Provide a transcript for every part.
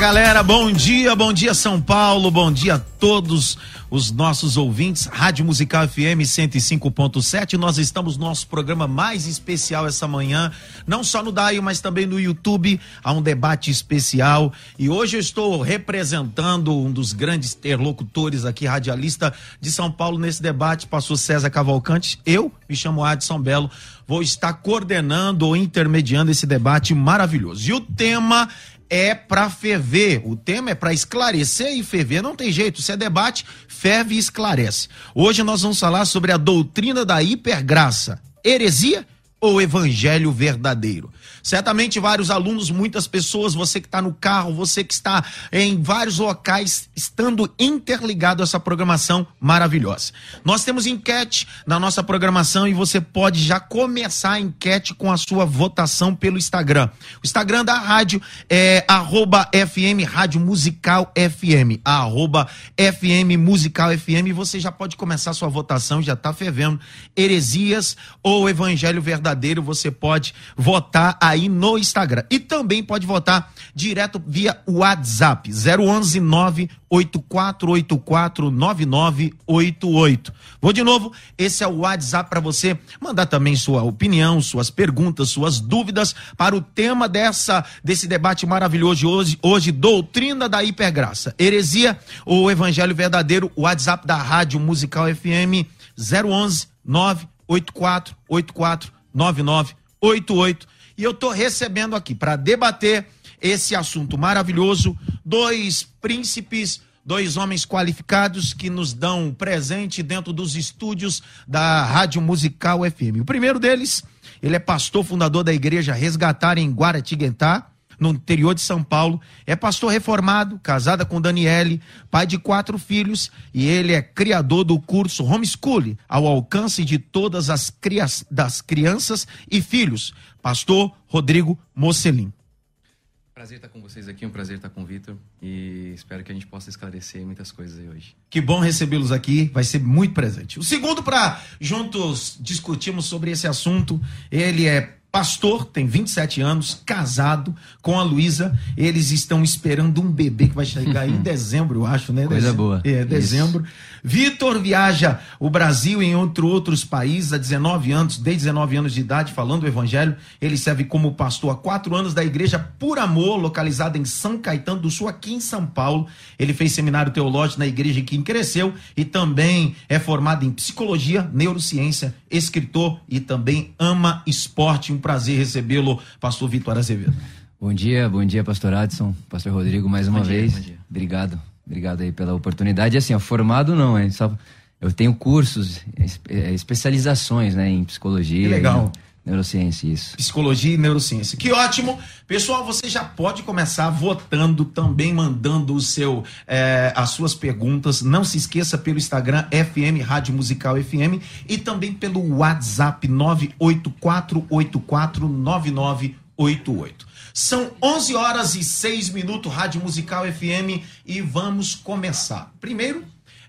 Galera, bom dia, bom dia São Paulo, bom dia a todos os nossos ouvintes. Rádio Musical FM 105.7. Nós estamos no nosso programa mais especial essa manhã, não só no DAIO, mas também no YouTube. Há um debate especial e hoje eu estou representando um dos grandes interlocutores aqui, radialista de São Paulo, nesse debate, pastor César Cavalcante. Eu me chamo Adson Belo, vou estar coordenando ou intermediando esse debate maravilhoso. E o tema é para ferver. O tema é para esclarecer e ferver. Não tem jeito. Se é debate, ferve e esclarece. Hoje nós vamos falar sobre a doutrina da hipergraça. Heresia ou evangelho verdadeiro? Certamente vários alunos, muitas pessoas, você que está no carro, você que está em vários locais, estando interligado a essa programação maravilhosa. Nós temos enquete na nossa programação e você pode já começar a enquete com a sua votação pelo Instagram. O Instagram da rádio é arroba FM Rádio Musical FM, arroba FM Musical FM. Você já pode começar a sua votação, já está fervendo. Heresias ou Evangelho Verdadeiro, você pode votar a aí no Instagram. E também pode votar direto via WhatsApp 011 98484 9988. Vou de novo, esse é o WhatsApp para você mandar também sua opinião, suas perguntas, suas dúvidas para o tema dessa desse debate maravilhoso hoje, hoje doutrina da hipergraça, heresia ou evangelho verdadeiro, WhatsApp da Rádio Musical FM 011 984 84 9988 e eu estou recebendo aqui para debater esse assunto maravilhoso dois príncipes, dois homens qualificados que nos dão presente dentro dos estúdios da Rádio Musical FM. O primeiro deles, ele é pastor fundador da igreja Resgatar em Guaratinguetá, no interior de São Paulo. É pastor reformado, casada com Daniele, pai de quatro filhos e ele é criador do curso Homeschool, ao alcance de todas as crias, das crianças e filhos. Pastor Rodrigo Mocelin. Prazer estar com vocês aqui, um prazer estar com o Vitor e espero que a gente possa esclarecer muitas coisas aí hoje. Que bom recebê-los aqui, vai ser muito presente. O segundo para juntos discutirmos sobre esse assunto, ele é pastor, tem 27 anos, casado com a Luísa. Eles estão esperando um bebê que vai chegar em dezembro, eu acho, né? Coisa boa. É, dezembro. Vitor viaja o Brasil e entre outros países há 19 anos, desde 19 anos de idade, falando o evangelho. Ele serve como pastor há quatro anos da Igreja Por Amor, localizada em São Caetano do Sul, aqui em São Paulo. Ele fez seminário teológico na igreja em que cresceu e também é formado em psicologia, neurociência, escritor e também ama esporte. Um prazer recebê-lo, pastor Vitor Azevedo. Bom dia, bom dia, pastor Adson, pastor Rodrigo, mais uma bom vez. Dia, Obrigado Obrigado aí pela oportunidade. Assim, ó, formado não, é só eu tenho cursos, é, especializações, né, em psicologia. Que legal. Neurociência, isso. Psicologia e neurociência. Que ótimo! Pessoal, você já pode começar votando, também mandando o seu, é, as suas perguntas. Não se esqueça pelo Instagram FM Rádio Musical FM e também pelo WhatsApp 984849988. São 11 horas e 6 minutos, Rádio Musical FM, e vamos começar. Primeiro,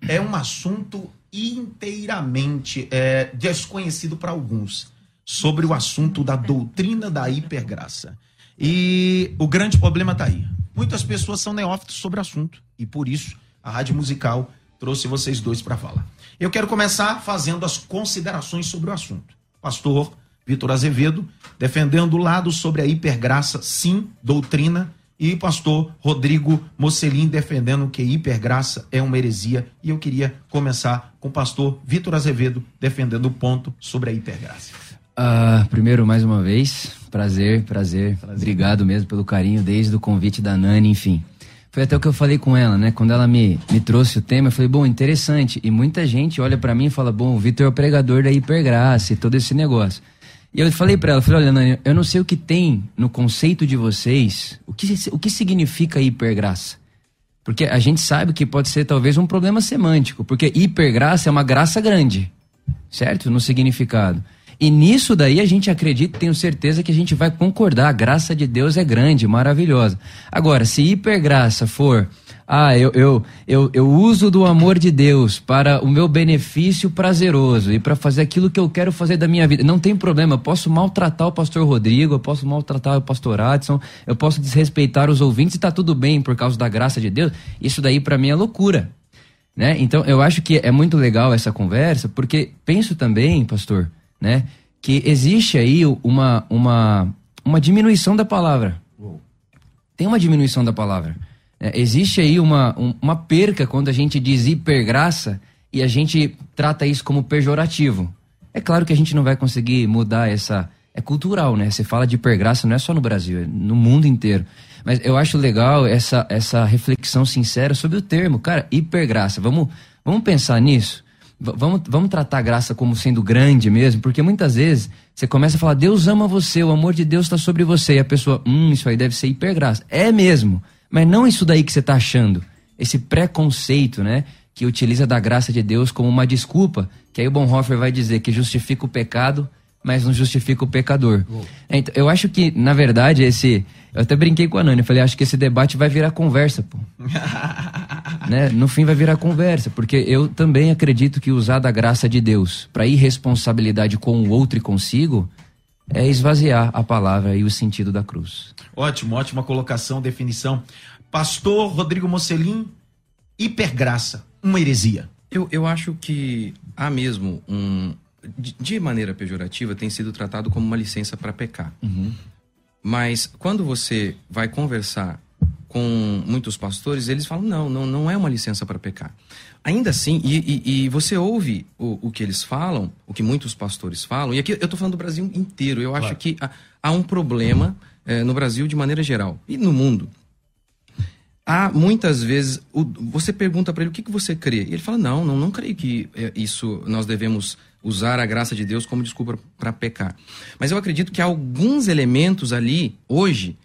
é um assunto inteiramente é, desconhecido para alguns sobre o assunto da doutrina da hipergraça. E o grande problema está aí. Muitas pessoas são neófitos sobre o assunto e por isso a Rádio Musical trouxe vocês dois para falar. Eu quero começar fazendo as considerações sobre o assunto. Pastor Vitor Azevedo defendendo o lado sobre a hipergraça, sim, doutrina, e pastor Rodrigo Mocelin defendendo que hipergraça é uma heresia. E eu queria começar com o pastor Vitor Azevedo defendendo o ponto sobre a hipergraça. Uh, primeiro, mais uma vez, prazer, prazer, prazer. Obrigado mesmo pelo carinho, desde o convite da Nani, enfim. Foi até o que eu falei com ela, né? Quando ela me, me trouxe o tema, eu falei, bom, interessante. E muita gente olha para mim e fala, bom, o Vitor é o pregador da hipergraça e todo esse negócio. E eu falei para ela, falei, olha, Nani, eu não sei o que tem no conceito de vocês, o que, o que significa hipergraça. Porque a gente sabe que pode ser talvez um problema semântico, porque hipergraça é uma graça grande, certo? No significado. E nisso daí a gente acredita, tenho certeza que a gente vai concordar. A graça de Deus é grande, maravilhosa. Agora, se hipergraça for, ah, eu, eu, eu, eu uso do amor de Deus para o meu benefício prazeroso e para fazer aquilo que eu quero fazer da minha vida, não tem problema. Eu posso maltratar o pastor Rodrigo, eu posso maltratar o pastor Adson, eu posso desrespeitar os ouvintes e tá tudo bem por causa da graça de Deus. Isso daí para mim é loucura. Né? Então eu acho que é muito legal essa conversa, porque penso também, pastor, né? Que existe aí uma, uma, uma diminuição da palavra. Tem uma diminuição da palavra. É, existe aí uma, um, uma perca quando a gente diz hipergraça e a gente trata isso como pejorativo. É claro que a gente não vai conseguir mudar essa. É cultural, né? Você fala de hipergraça não é só no Brasil, é no mundo inteiro. Mas eu acho legal essa, essa reflexão sincera sobre o termo. Cara, hipergraça. Vamos, vamos pensar nisso? Vamos, vamos tratar a graça como sendo grande mesmo, porque muitas vezes você começa a falar, Deus ama você, o amor de Deus está sobre você, e a pessoa, hum, isso aí deve ser hipergraça. É mesmo, mas não isso daí que você está achando. Esse preconceito, né? Que utiliza da graça de Deus como uma desculpa, que aí o Bonhoeffer vai dizer que justifica o pecado, mas não justifica o pecador. Então, eu acho que, na verdade, esse. Eu até brinquei com a Nani, falei, acho que esse debate vai virar conversa, pô. né? No fim vai virar conversa, porque eu também acredito que usar da graça de Deus para irresponsabilidade com o outro e consigo é esvaziar a palavra e o sentido da cruz. Ótimo, ótima colocação, definição. Pastor Rodrigo Mocelin, hipergraça, uma heresia. Eu, eu acho que há mesmo um. De maneira pejorativa, tem sido tratado como uma licença para pecar. Uhum. Mas quando você vai conversar com muitos pastores, eles falam: não, não, não é uma licença para pecar. Ainda assim, e, e, e você ouve o, o, que eles falam, o que muitos pastores falam, e aqui eu estou falando do Brasil inteiro, eu claro. acho que há, há, um problema é, no Brasil de maneira geral, e no mundo. Há muitas vezes, o, você pergunta para ele o que, que você crê, e ele fala: não, não, não creio que é, isso nós devemos usar a graça de Deus como desculpa para pecar. Mas eu acredito que há alguns elementos ali, hoje,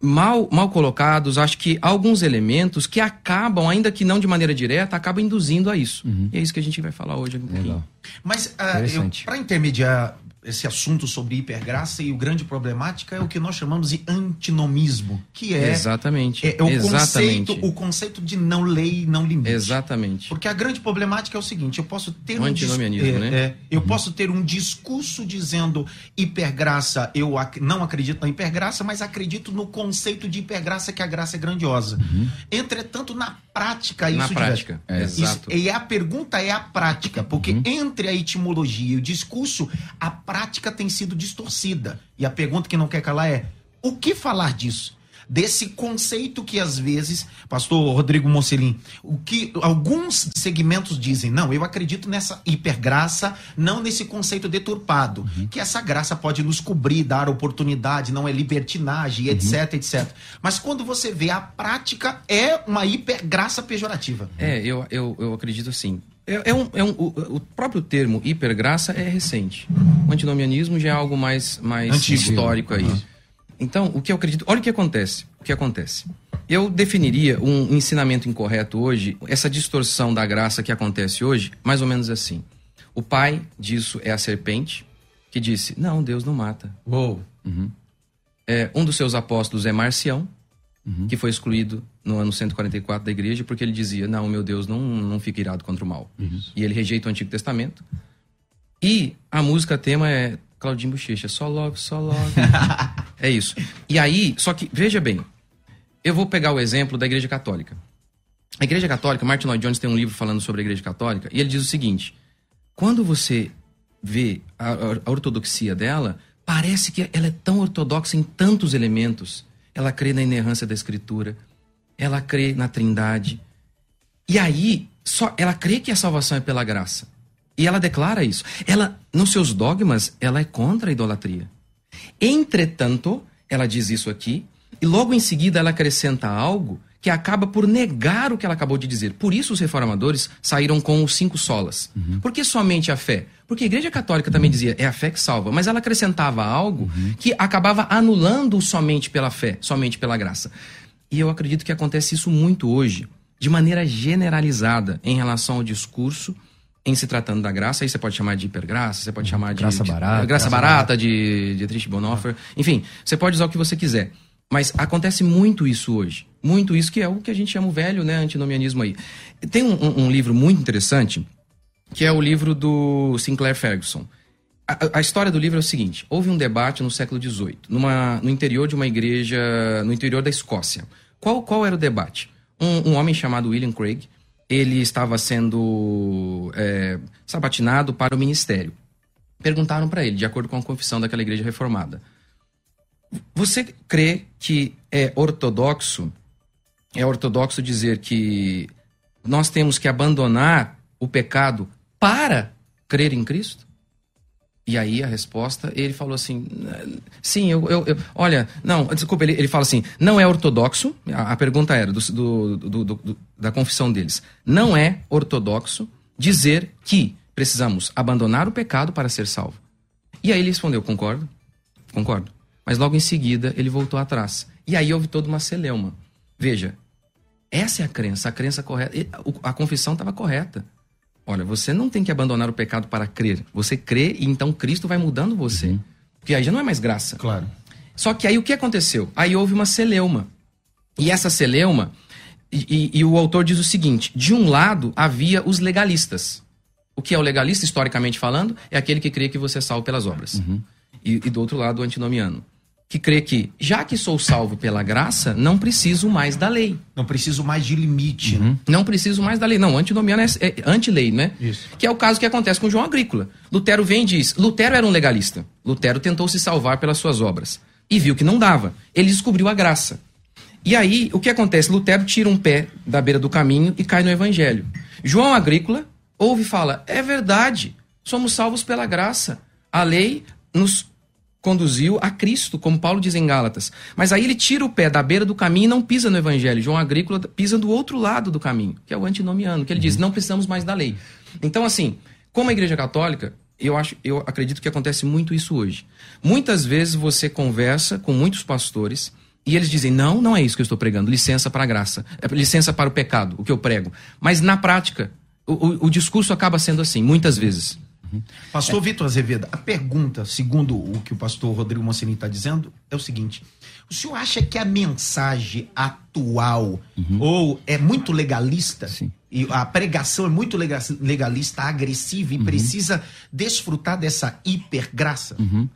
mal, mal colocados, acho que alguns elementos que acabam, ainda que não de maneira direta, acabam induzindo a isso. Uhum. E é isso que a gente vai falar hoje. Um Legal. Mas, uh, para intermediar esse assunto sobre hipergraça e o grande problemática é o que nós chamamos de antinomismo, que é exatamente é, é o exatamente. conceito o conceito de não lei não limite. Exatamente. Porque a grande problemática é o seguinte, eu posso ter um, um antinomianismo, é, né? É, eu uhum. posso ter um discurso dizendo hipergraça, eu ac não acredito na hipergraça, mas acredito no conceito de hipergraça que a graça é grandiosa. Uhum. Entretanto, na prática isso na prática, é, exato. e a pergunta é a prática, porque uhum. entre a etimologia e o discurso, a prática tem sido distorcida. E a pergunta que não quer calar é: o que falar disso? Desse conceito que às vezes, pastor Rodrigo Mocelin, o que alguns segmentos dizem, não, eu acredito nessa hipergraça, não nesse conceito deturpado, uhum. que essa graça pode nos cobrir, dar oportunidade, não é libertinagem, uhum. etc, etc. Mas quando você vê a prática, é uma hipergraça pejorativa. É, eu, eu, eu acredito assim. É, é um, é um, o, o, próprio termo hipergraça é recente. O antinomianismo já é algo mais, mais histórico aí. Uhum. Então, o que eu acredito. Olha o que acontece. O que acontece. Eu definiria um ensinamento incorreto hoje, essa distorção da graça que acontece hoje, mais ou menos assim. O pai disso é a serpente, que disse: Não, Deus não mata. Uou. Uhum. É, um dos seus apóstolos é Marcião, uhum. que foi excluído no ano 144 da igreja, porque ele dizia: Não, meu Deus não, não fica irado contra o mal. Uhum. E ele rejeita o Antigo Testamento. E a música tema é Claudinho Bochecha, só logo, só logo. é isso. E aí, só que, veja bem, eu vou pegar o exemplo da Igreja Católica. A Igreja Católica, Martin Lloyd Jones tem um livro falando sobre a Igreja Católica, e ele diz o seguinte: quando você vê a, a ortodoxia dela, parece que ela é tão ortodoxa em tantos elementos. Ela crê na inerrância da Escritura, ela crê na Trindade. E aí, só ela crê que a salvação é pela graça. E ela declara isso. Ela, nos seus dogmas, ela é contra a idolatria. Entretanto, ela diz isso aqui, e logo em seguida ela acrescenta algo que acaba por negar o que ela acabou de dizer. Por isso os reformadores saíram com os cinco solas. Uhum. Por que somente a fé? Porque a Igreja Católica também dizia, é a fé que salva, mas ela acrescentava algo uhum. que acabava anulando somente pela fé, somente pela graça. E eu acredito que acontece isso muito hoje, de maneira generalizada, em relação ao discurso em se tratando da graça, aí você pode chamar de hipergraça, você pode uhum. chamar de graça barata, de, graça, graça barata, barata, de Dietrich Bonhoeffer, enfim, você pode usar o que você quiser. Mas acontece muito isso hoje. Muito isso, que é o que a gente chama o velho né, antinomianismo aí. Tem um, um, um livro muito interessante, que é o livro do Sinclair Ferguson. A, a, história do livro é o seguinte: houve um debate no século XVIII, numa, no interior de uma igreja, no interior da Escócia. Qual, qual era o debate? Um, um homem chamado William Craig, ele estava sendo é, sabatinado para o ministério. Perguntaram para ele, de acordo com a confissão daquela igreja reformada: Você crê que é ortodoxo é ortodoxo dizer que nós temos que abandonar o pecado para crer em Cristo? E aí a resposta, ele falou assim: sim, eu, eu, eu olha, não, desculpa, ele, ele fala assim: não é ortodoxo, a, a pergunta era do, do, do, do, da confissão deles, não é ortodoxo dizer que precisamos abandonar o pecado para ser salvo. E aí ele respondeu: concordo, concordo. Mas logo em seguida ele voltou atrás. E aí houve toda uma celeuma. Veja, essa é a crença, a crença correta. A confissão estava correta. Olha, você não tem que abandonar o pecado para crer. Você crê e então Cristo vai mudando você. Uhum. Porque aí já não é mais graça. Claro. Só que aí o que aconteceu? Aí houve uma celeuma. E essa celeuma, e, e, e o autor diz o seguinte: de um lado havia os legalistas. O que é o legalista, historicamente falando? É aquele que crê que você é salvo pelas obras. Uhum. E, e, do outro lado, o antinomiano que crê que, já que sou salvo pela graça, não preciso mais da lei. Não preciso mais de limite. Uhum. Não preciso mais da lei. Não, antinomiano é, é anti-lei, né? Isso. Que é o caso que acontece com João Agrícola. Lutero vem e diz: Lutero era um legalista. Lutero tentou se salvar pelas suas obras. E viu que não dava. Ele descobriu a graça. E aí, o que acontece? Lutero tira um pé da beira do caminho e cai no evangelho. João Agrícola ouve e fala: É verdade, somos salvos pela graça. A lei nos conduziu a Cristo, como Paulo diz em Gálatas. Mas aí ele tira o pé da beira do caminho e não pisa no evangelho. João Agrícola pisa do outro lado do caminho, que é o antinomiano, que ele diz: não precisamos mais da lei. Então, assim, como a Igreja Católica, eu acho, eu acredito que acontece muito isso hoje. Muitas vezes você conversa com muitos pastores e eles dizem: não, não é isso que eu estou pregando, licença para a graça, é licença para o pecado, o que eu prego. Mas na prática, o, o, o discurso acaba sendo assim, muitas vezes. Pastor é. Vitor Azevedo, a pergunta, segundo o que o pastor Rodrigo Monsenini está dizendo, é o seguinte: o senhor acha que a mensagem atual uhum. ou é muito legalista? Sim. E a pregação é muito legalista, agressiva e uhum. precisa desfrutar dessa hipergraça? Uhum.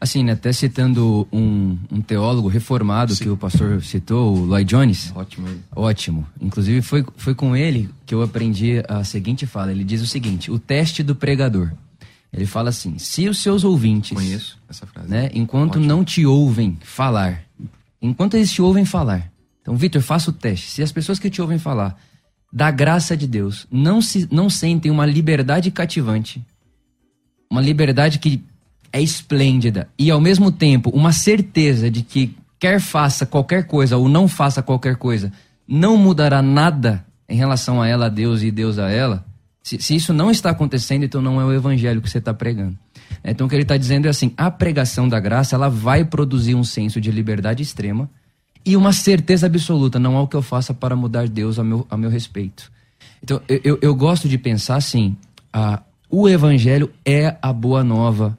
Assim, né, até citando um, um teólogo reformado Sim. que o pastor citou, o Lloyd Jones. Ótimo. Ótimo. Inclusive, foi, foi com ele que eu aprendi a seguinte fala. Ele diz o seguinte: o teste do pregador. Ele fala assim: se os seus ouvintes. Conheço essa frase. Né, enquanto Ótimo. não te ouvem falar, enquanto eles te ouvem falar. Então, Vitor, faça o teste. Se as pessoas que te ouvem falar da graça de Deus não, se, não sentem uma liberdade cativante, uma liberdade que é esplêndida, e ao mesmo tempo uma certeza de que quer faça qualquer coisa ou não faça qualquer coisa, não mudará nada em relação a ela, a Deus e Deus a ela, se, se isso não está acontecendo, então não é o evangelho que você está pregando. Então o que ele está dizendo é assim: a pregação da graça ela vai produzir um senso de liberdade extrema e uma certeza absoluta, não há o que eu faça para mudar Deus a meu, a meu respeito. Então eu, eu, gosto de pensar assim: a, o evangelho é a boa nova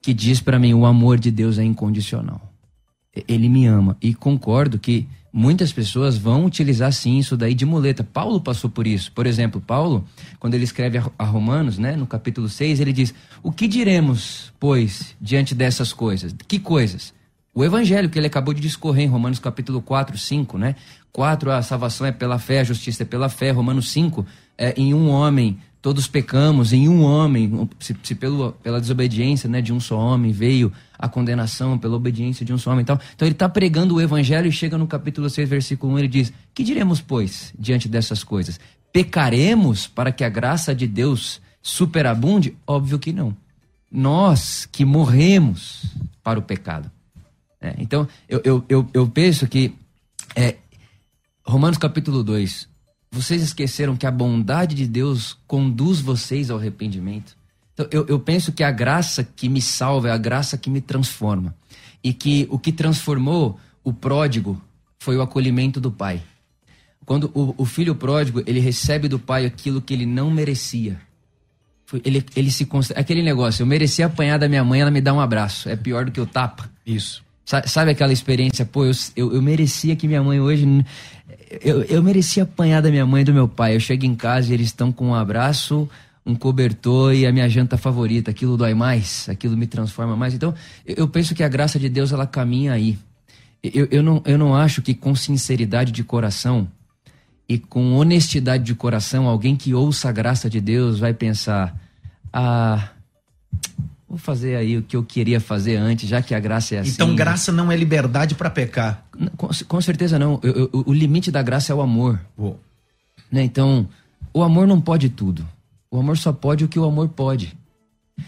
que diz para mim o amor de Deus é incondicional. Ele me ama e concordo que muitas pessoas vão utilizar sim isso daí de muleta. Paulo passou por isso. Por exemplo, Paulo, quando ele escreve a Romanos, né, no capítulo 6, ele diz: O que diremos, pois, diante dessas coisas? Que coisas? O evangelho que ele acabou de discorrer em Romanos capítulo 4, 5, né? 4, a salvação é pela fé, a justiça é pela fé. Romanos 5, é, em um homem todos pecamos, em um homem, se, se pelo, pela desobediência né, de um só homem veio a condenação, pela obediência de um só homem e tal. Então ele está pregando o evangelho e chega no capítulo 6, versículo 1, ele diz: Que diremos, pois, diante dessas coisas? Pecaremos para que a graça de Deus superabunde? Óbvio que não. Nós que morremos para o pecado. É, então, eu, eu, eu, eu, penso que é, Romanos capítulo 2, vocês esqueceram que a bondade de Deus conduz vocês ao arrependimento? Então, eu, eu penso que a graça que me salva é a graça que me transforma. E que o que transformou o pródigo foi o acolhimento do pai. Quando o, o filho pródigo, ele recebe do pai aquilo que ele não merecia. Ele, ele se Aquele negócio, eu mereci apanhar da minha mãe, ela me dá um abraço. É pior do que o tapa. Isso. Sabe aquela experiência? Pô, eu, eu, eu merecia que minha mãe hoje eu, eu merecia apanhar da minha mãe e do meu pai. Eu chego em casa e eles estão com um abraço, um cobertor e a minha janta favorita. Aquilo dói mais, aquilo me transforma mais. Então, eu, penso que a graça de Deus ela caminha aí. Eu, eu, não, eu não acho que com sinceridade de coração e com honestidade de coração, alguém que ouça a graça de Deus vai pensar: ah, vou fazer aí o que eu queria fazer antes, já que a graça é assim. Então, graça não é liberdade para pecar. Com, com, certeza não. Eu, eu, o limite da graça é o amor. Né? Então, o amor não pode tudo. O amor só pode o que o amor pode.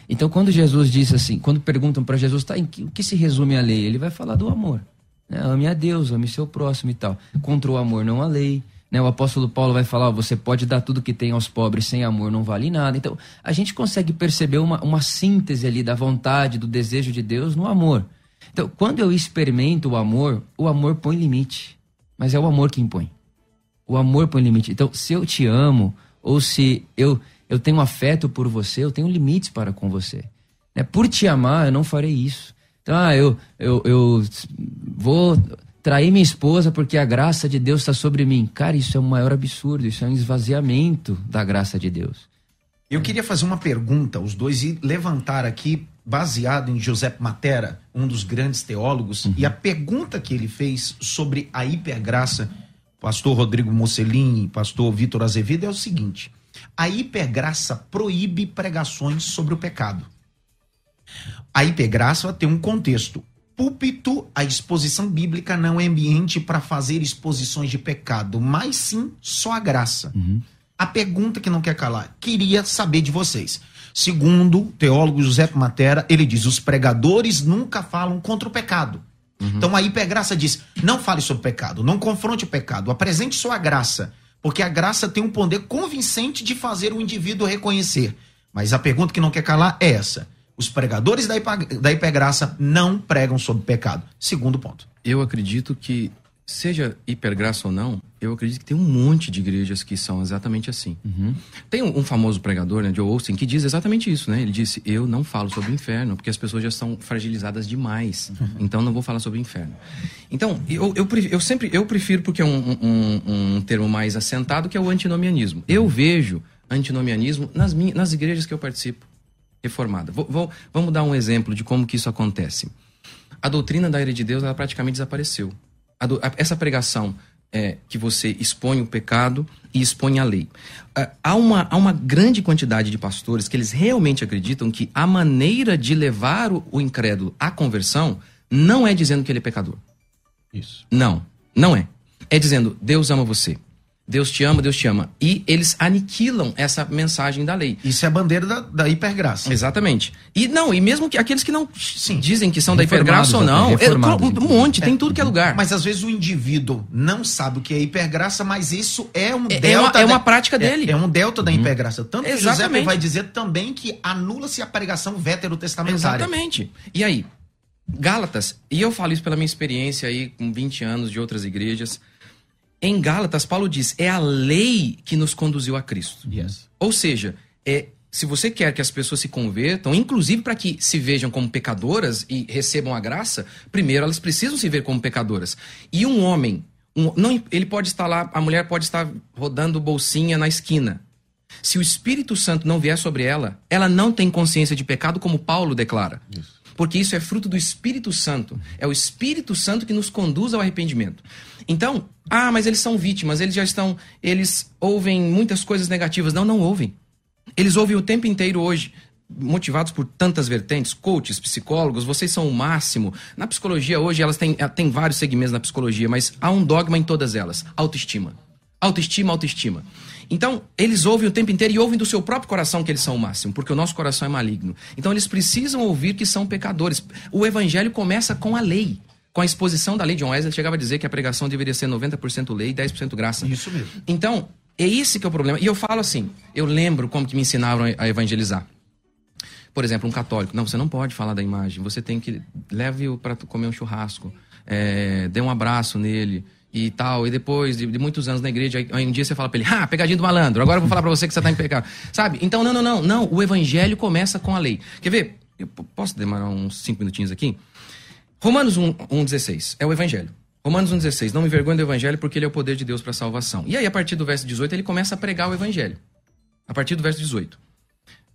Então, quando Jesus disse assim, quando perguntam para Jesus, tá, em que, o que se resume a lei? Ele vai falar do amor. Né? Ame a Deus, ame seu próximo e tal. Contra o amor não há lei. Né? O apóstolo Paulo vai falar: você pode dar tudo que tem aos pobres, sem amor não vale nada. Então, a gente consegue perceber uma, uma síntese ali da vontade, do desejo de Deus no amor. Então, quando eu experimento o amor, o amor põe limite. Mas é o amor que impõe. O amor põe limite. Então, se eu te amo, ou se eu, eu tenho afeto por você, eu tenho limites para com você. Né? Por te amar, eu não farei isso. Então, ah, eu, eu, eu vou trair minha esposa porque a graça de Deus está sobre mim. Cara, isso é o maior absurdo, isso é um esvaziamento da graça de Deus. Eu queria fazer uma pergunta, os dois, e levantar aqui, baseado em José Matera, um dos grandes teólogos, uhum. e a pergunta que ele fez sobre a hipergraça, pastor Rodrigo Mocelin e pastor Vitor Azevedo, é o seguinte: a hipergraça proíbe pregações sobre o pecado. A hipergraça tem um contexto púlpito, a exposição bíblica não é ambiente para fazer exposições de pecado, mas sim só a graça. Uhum. A pergunta que não quer calar, queria saber de vocês. Segundo o teólogo José Matera, ele diz: os pregadores nunca falam contra o pecado. Uhum. Então a hipergraça diz: não fale sobre o pecado, não confronte o pecado, apresente só a graça, porque a graça tem um poder convincente de fazer o indivíduo reconhecer. Mas a pergunta que não quer calar é essa: os pregadores da, da hipergraça não pregam sobre pecado. Segundo ponto. Eu acredito que, seja hipergraça ou não, eu acredito que tem um monte de igrejas que são exatamente assim. Uhum. Tem um, um, famoso pregador, né, Joe Austin, que diz exatamente isso, né? Ele disse: Eu não falo sobre o inferno, porque as pessoas já estão fragilizadas demais. Uhum. Então não vou falar sobre o inferno. Então, eu, eu, eu sempre eu prefiro, porque é um, um, um termo mais assentado, que é o antinomianismo. Eu vejo antinomianismo nas, minhas, nas igrejas que eu participo reformada. Vou, vou, vamos dar um exemplo de como que isso acontece. A doutrina da ira de Deus ela praticamente desapareceu. A do, a, essa pregação é, que você expõe o pecado e expõe a lei. Uh, há, uma, há uma grande quantidade de pastores que eles realmente acreditam que a maneira de levar o, o incrédulo à conversão não é dizendo que ele é pecador. Isso. Não, não é. É dizendo, Deus ama você. Deus te ama, Deus te ama. E eles aniquilam essa mensagem da lei. Isso é a bandeira da, da hipergraça. Exatamente. E não, e mesmo que aqueles que não Sim. dizem que são da hipergraça ou não, até, é, um monte, tem tudo que é lugar. Mas às vezes o indivíduo não sabe o que é hipergraça, mas isso é um É- é delta. uma- é uma prática dele. Uhum. É, é um delta da hipergraça. Tanto que José Exatamente. vai dizer também que anula-se a pregação veterotestamentária. Exatamente. E aí, Gálatas, e eu falo isso pela minha experiência aí com 20 anos de outras igrejas. Em Gálatas, Paulo diz: é a lei que nos conduziu a Cristo. Yes. Ou seja, é, se você quer que as pessoas se convertam, inclusive para que se vejam como pecadoras e recebam a graça, primeiro elas precisam se ver como pecadoras. E um homem, um- não, ele pode estar lá, a mulher pode estar rodando bolsinha na esquina. Se o Espírito Santo não vier sobre ela, ela não tem consciência de pecado, como Paulo declara. Porque isso é fruto do Espírito Santo. É o Espírito Santo que nos conduz ao arrependimento. Então, ah, mas eles são vítimas, eles já estão. Eles ouvem muitas coisas negativas. Não, não ouvem. Eles ouvem o tempo inteiro hoje, motivados por tantas vertentes, coaches, psicólogos, vocês são o máximo. Na psicologia hoje, elas têm, eh, têm vários segmentos na psicologia, mas há um dogma em todas elas: autoestima. Autoestima, autoestima. Então, eles ouvem o tempo inteiro e ouvem do seu próprio coração que eles são o máximo, porque o nosso coração é maligno. Então, eles precisam ouvir que são pecadores. O evangelho começa com a lei, com a exposição da lei. John Wesley chegava a dizer que a pregação deveria ser 90% lei e 10% graça. Isso mesmo. Então, é esse que é o problema. E eu falo assim, eu lembro como que me ensinaram a evangelizar. Por exemplo, um católico. Não, você não pode falar da imagem. Você tem que... Leve-o para comer um churrasco. É, dê um abraço nele e tal. E depois de, de muitos anos na igreja, aí, um dia você fala pra ele, ah, pegadinha do malandro. Agora eu vou falar pra você que você tá em pecado. Sabe? Então, não, não, não. Não, o evangelho começa com a lei. Quer ver? Eu posso demorar uns cinco minutinhos aqui? Romanos 1, 1,16 é o Evangelho. Romanos 1,16. Não me envergonhe do Evangelho porque ele é o poder de Deus para a salvação. E aí, a partir do verso 18, ele começa a pregar o Evangelho. A partir do verso 18.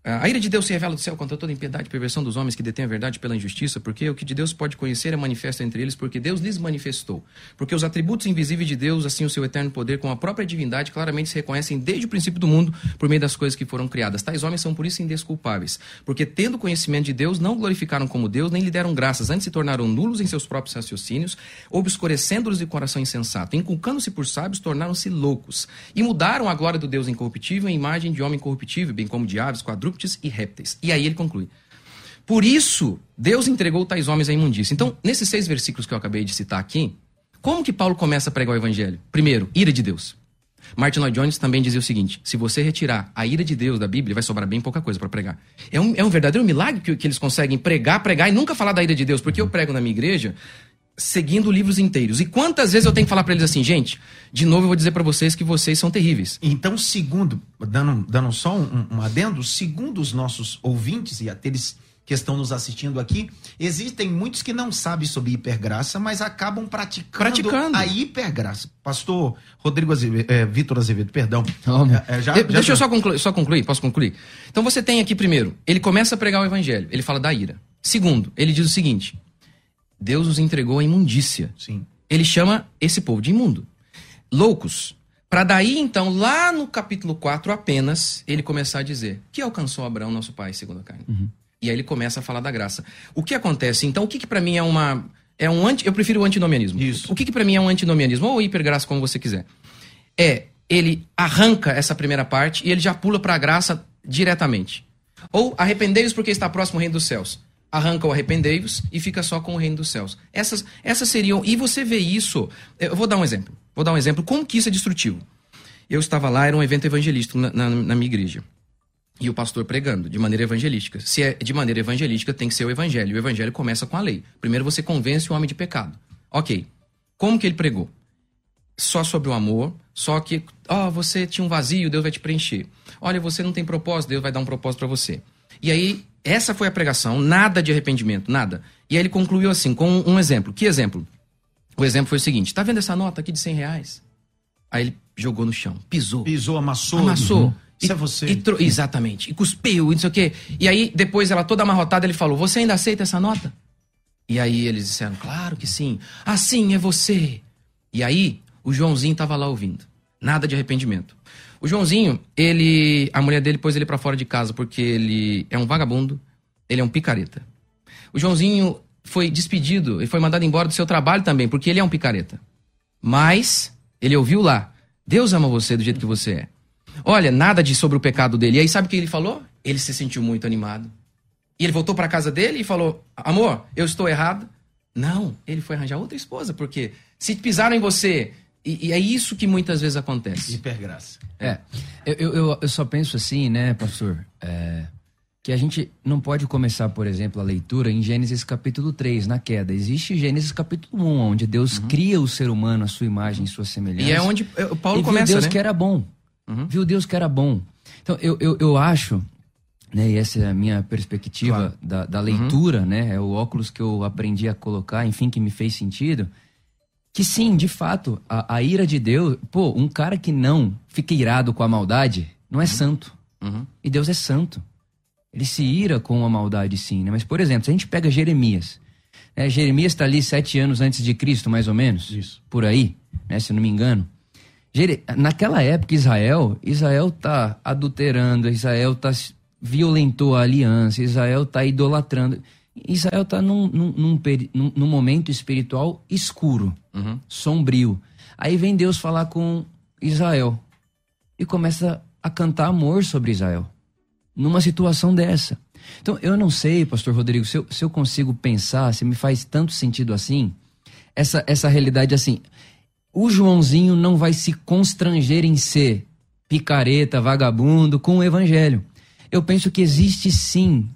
A ira de Deus se revela do céu contra toda impiedade e perversão dos homens que detêm a verdade pela injustiça, porque o que de Deus pode conhecer é manifesto entre eles, porque Deus lhes manifestou. Porque os atributos invisíveis de Deus, assim o seu eterno poder, com a própria divindade, claramente se reconhecem desde o princípio do mundo, por meio das coisas que foram criadas. Tais homens são por isso indesculpáveis, porque tendo conhecimento de Deus, não glorificaram como Deus, nem lhe deram graças, antes se tornaram nulos em seus próprios raciocínios, obscurecendo-os de coração insensato, inculcando-se por sábios, tornaram-se loucos, e mudaram a glória do Deus incorruptível em imagem de homem corruptível, bem como de aves, quadrúpedes e répteis. E aí ele conclui. Por isso, Deus entregou tais homens à imundícia. Então, nesses seis versículos que eu acabei de citar aqui, como que Paulo começa a pregar o evangelho? Primeiro, ira de Deus. Martin Lloyd Jones também dizia o seguinte: se você retirar a ira de Deus da Bíblia, vai sobrar bem pouca coisa para pregar. É um, é um verdadeiro milagre que, que eles conseguem pregar, pregar e nunca falar da ira de Deus, porque eu prego na minha igreja seguindo livros inteiros. E quantas vezes eu tenho que falar para eles assim, gente, de novo eu vou dizer para vocês que vocês são terríveis. Então, segundo, dando, dando só um, um adendo, segundo os nossos ouvintes e aqueles que estão nos assistindo aqui, existem muitos que não sabem sobre hipergraça, mas acabam praticando, Praticando. a hipergraça. Pastor Rodrigo Azevedo, é, Vitor Azevedo, perdão. Toma. É, já- De- já- Deixa eu só concluir, só concluir, posso concluir? Então você tem aqui primeiro, ele começa a pregar o evangelho, ele fala da ira. Segundo, ele diz o seguinte: Deus os entregou à imundícia. Sim. Ele chama esse povo de imundo. Loucos. Para daí, então, lá no capítulo 4 apenas, ele começar a dizer: que alcançou Abraão, nosso pai, segundo a carne. E aí ele começa a falar da graça. O que acontece, então, o que, que para mim é uma. É um anti, eu prefiro o antinomianismo. Isso. O que, que para mim é um antinomianismo, ou hipergraça, como você quiser. É, ele arranca essa primeira parte e ele já pula para a graça diretamente. Ou arrependei-vos porque está próximo o reino dos céus. Arranca o arrependei-vos e fica só com o reino dos céus. Essas, essas seriam. E você vê isso. Eu vou dar um exemplo. Vou dar um exemplo. Como que isso é destrutivo? Eu estava lá, era um evento evangelístico na, na- na minha igreja. E o pastor pregando de maneira evangelística. Se é de maneira evangelística, tem que ser o evangelho. O evangelho começa com a lei. Primeiro você convence o homem de pecado. Ok. Como que ele pregou? Só sobre o amor, só que, ó, você tinha um vazio, Deus vai te preencher. Olha, você não tem propósito, Deus vai dar um propósito para você. E aí, essa foi a pregação, nada de arrependimento, nada. E aí ele concluiu assim, com um exemplo. Que exemplo? O exemplo foi o seguinte: tá vendo essa nota aqui de 100 reais? Aí ele jogou no chão, pisou. Pisou, amassou. Amassou. Uhum. Isso é você. E tro- Exatamente. E cuspiu, e não sei o quê. E aí, depois, ela toda amarrotada, ele falou: Você ainda aceita essa nota? E aí eles disseram: Claro que sim. Assim é você. E aí, o Joãozinho tava lá ouvindo. Nada de arrependimento. O Joãozinho, ele. A mulher dele pôs ele pra fora de casa porque ele é um vagabundo, ele é um picareta. O Joãozinho foi despedido, ele foi mandado embora do seu trabalho também, porque ele é um picareta. Mas ele ouviu lá: Deus ama você do jeito que você é. Olha, nada de sobre o pecado dele. E aí sabe o que ele falou? Ele se sentiu muito animado. E ele voltou para casa dele e falou: Amor, eu estou errado. Não, ele foi arranjar outra esposa, porque se pisaram em você, e, e é isso que muitas vezes acontece. Hipergraça. É, eu, eu, eu só penso assim, né, pastor, é, que a gente não pode começar, por exemplo, a leitura em Gênesis capítulo 3, na queda. Existe Gênesis capítulo 1, onde Deus uhum. cria o ser humano à sua imagem e sua semelhança. E é onde o Paulo e começa, viu Deus né? que era bom. Uhum. Viu Deus que era bom. Então, eu, eu, eu acho né, e essa é a minha perspectiva claro. da, da, leitura, uhum. né? É o óculos que eu aprendi a colocar, enfim, que me fez sentido. Que sim, de fato, a, a ira de Deus, pô, um cara que não fica irado com a maldade não é uhum. santo. Uhum. E Deus é santo. Ele se ira com a maldade, sim, né? Mas, por exemplo, se a gente pega Jeremias, né? Jeremias está ali sete anos antes de Cristo, mais ou menos. Isso. Por aí, né? Se não me engano. Naquela época, Israel, Israel tá adulterando, Israel tá violentou a aliança, Israel está idolatrando. Israel está num, num, num, num, momento espiritual escuro, uhum. sombrio. Aí vem Deus falar com Israel e começa a cantar amor sobre Israel, numa situação dessa. Então, eu não sei, Pastor Rodrigo, se eu, se eu consigo pensar, se me faz tanto sentido assim, essa, essa realidade assim. O Joãozinho não vai se constranger em ser picareta, vagabundo com o evangelho. Eu penso que existe sim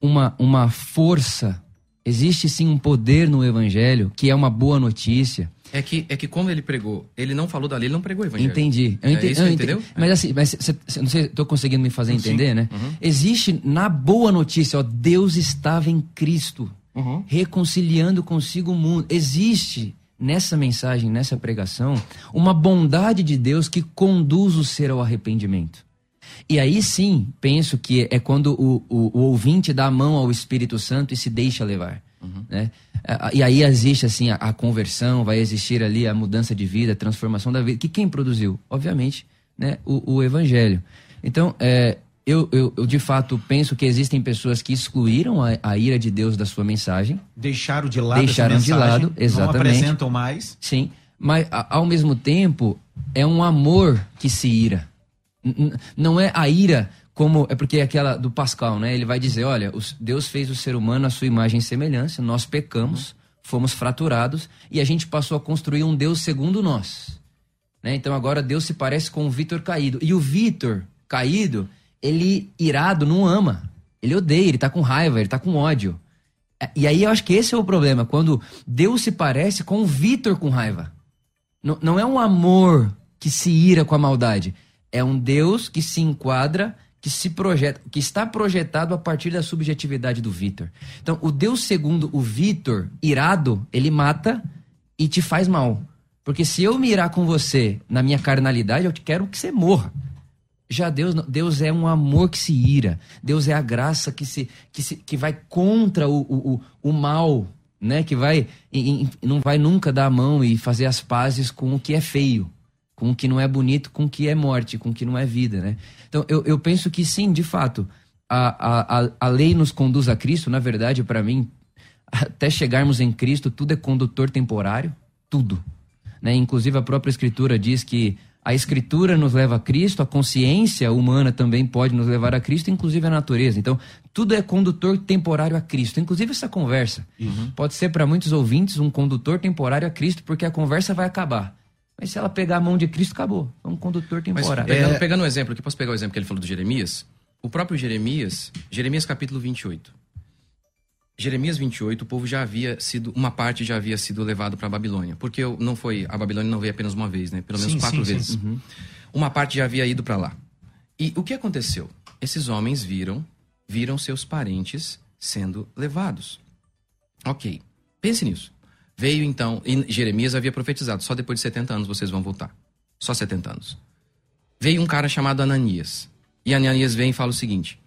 uma, uma força, existe sim um poder no evangelho, que é uma boa notícia. É que, é que como ele pregou, ele não falou da lei, ele não pregou o evangelho. Entendi. Eu entendi, é isso, eu entendeu? Mas assim, mas cê, cê, não sei, estou conseguindo me fazer entender, sim. né? Uhum. Existe na boa notícia, ó, Deus estava em Cristo, uhum. reconciliando consigo o mundo. Existe nessa mensagem, nessa pregação, uma bondade de Deus que conduz o ser ao arrependimento. E aí sim, penso que é quando o, o, o ouvinte dá a mão ao Espírito Santo e se deixa levar. Uhum. Né? E aí existe assim a, a, conversão, vai existir ali a mudança de vida, a transformação da vida. Que quem produziu? Obviamente, né? o, o Evangelho. Então, é, eu, eu, eu, de fato penso que existem pessoas que excluíram a, a, ira de Deus da sua mensagem. Deixaram de lado Deixaram de lado, exatamente. Não apresentam mais. Sim, mas a, ao mesmo tempo é um amor que se ira. Não é a ira como é porque é aquela do Pascal, né? Ele vai dizer, olha, Deus fez o ser humano à sua imagem e semelhança, nós pecamos, fomos fraturados e a gente passou a construir um Deus segundo nós. Né? Então agora Deus se parece com o Vitor caído. E o Vitor caído, ele irado não ama. Ele odeia, ele tá com raiva, ele tá com ódio. É, e aí eu acho que esse é o problema, quando Deus se parece com o Vitor com raiva. Não, não é um amor que se ira com a maldade é um Deus que se enquadra, que se projeta, que está projetado a partir da subjetividade do Vitor. Então, o Deus segundo o Vitor, irado, ele mata e te faz mal. Porque se eu me irar com você na minha carnalidade, eu quero que você morra. Já Deus, Deus é um amor que se ira. Deus é a graça que se que, se, que vai contra o, o, o mal, né? Que vai e, e não vai nunca dar a mão e fazer as pazes com o que é feio com o que não é bonito, com o que é morte, com o que não é vida, né? Então, eu, eu penso que sim, de fato, a, a, a lei nos conduz a Cristo, na verdade, para mim, até chegarmos em Cristo, tudo é condutor temporário, tudo. Né? Inclusive, a própria Escritura diz que a Escritura nos leva a Cristo, a consciência humana também pode nos levar a Cristo, inclusive a natureza. Então, tudo é condutor temporário a Cristo. Inclusive, essa conversa uhum. pode ser para muitos ouvintes um condutor temporário a Cristo, porque a conversa vai acabar. Mas se ela pegar a mão de Cristo, acabou. É um condutor temporário. Mas, pegando, é... pegando um exemplo aqui, posso pegar o exemplo que ele falou do Jeremias? O próprio Jeremias, Jeremias capítulo 28. Jeremias 28, o povo já havia sido, uma parte já havia sido levado para a Babilônia. Porque não foi, a Babilônia não veio apenas uma vez, né? Pelo menos sim, quatro sim, vezes. Sim. Uhum. Uma parte já havia ido para lá. E o que aconteceu? Esses homens viram, viram seus parentes sendo levados. Ok, pense nisso. Veio então, e Jeremias havia profetizado: só depois de 70 anos vocês vão voltar. Só 70 anos. Veio um cara chamado Ananias. E Ananias vem e fala o seguinte: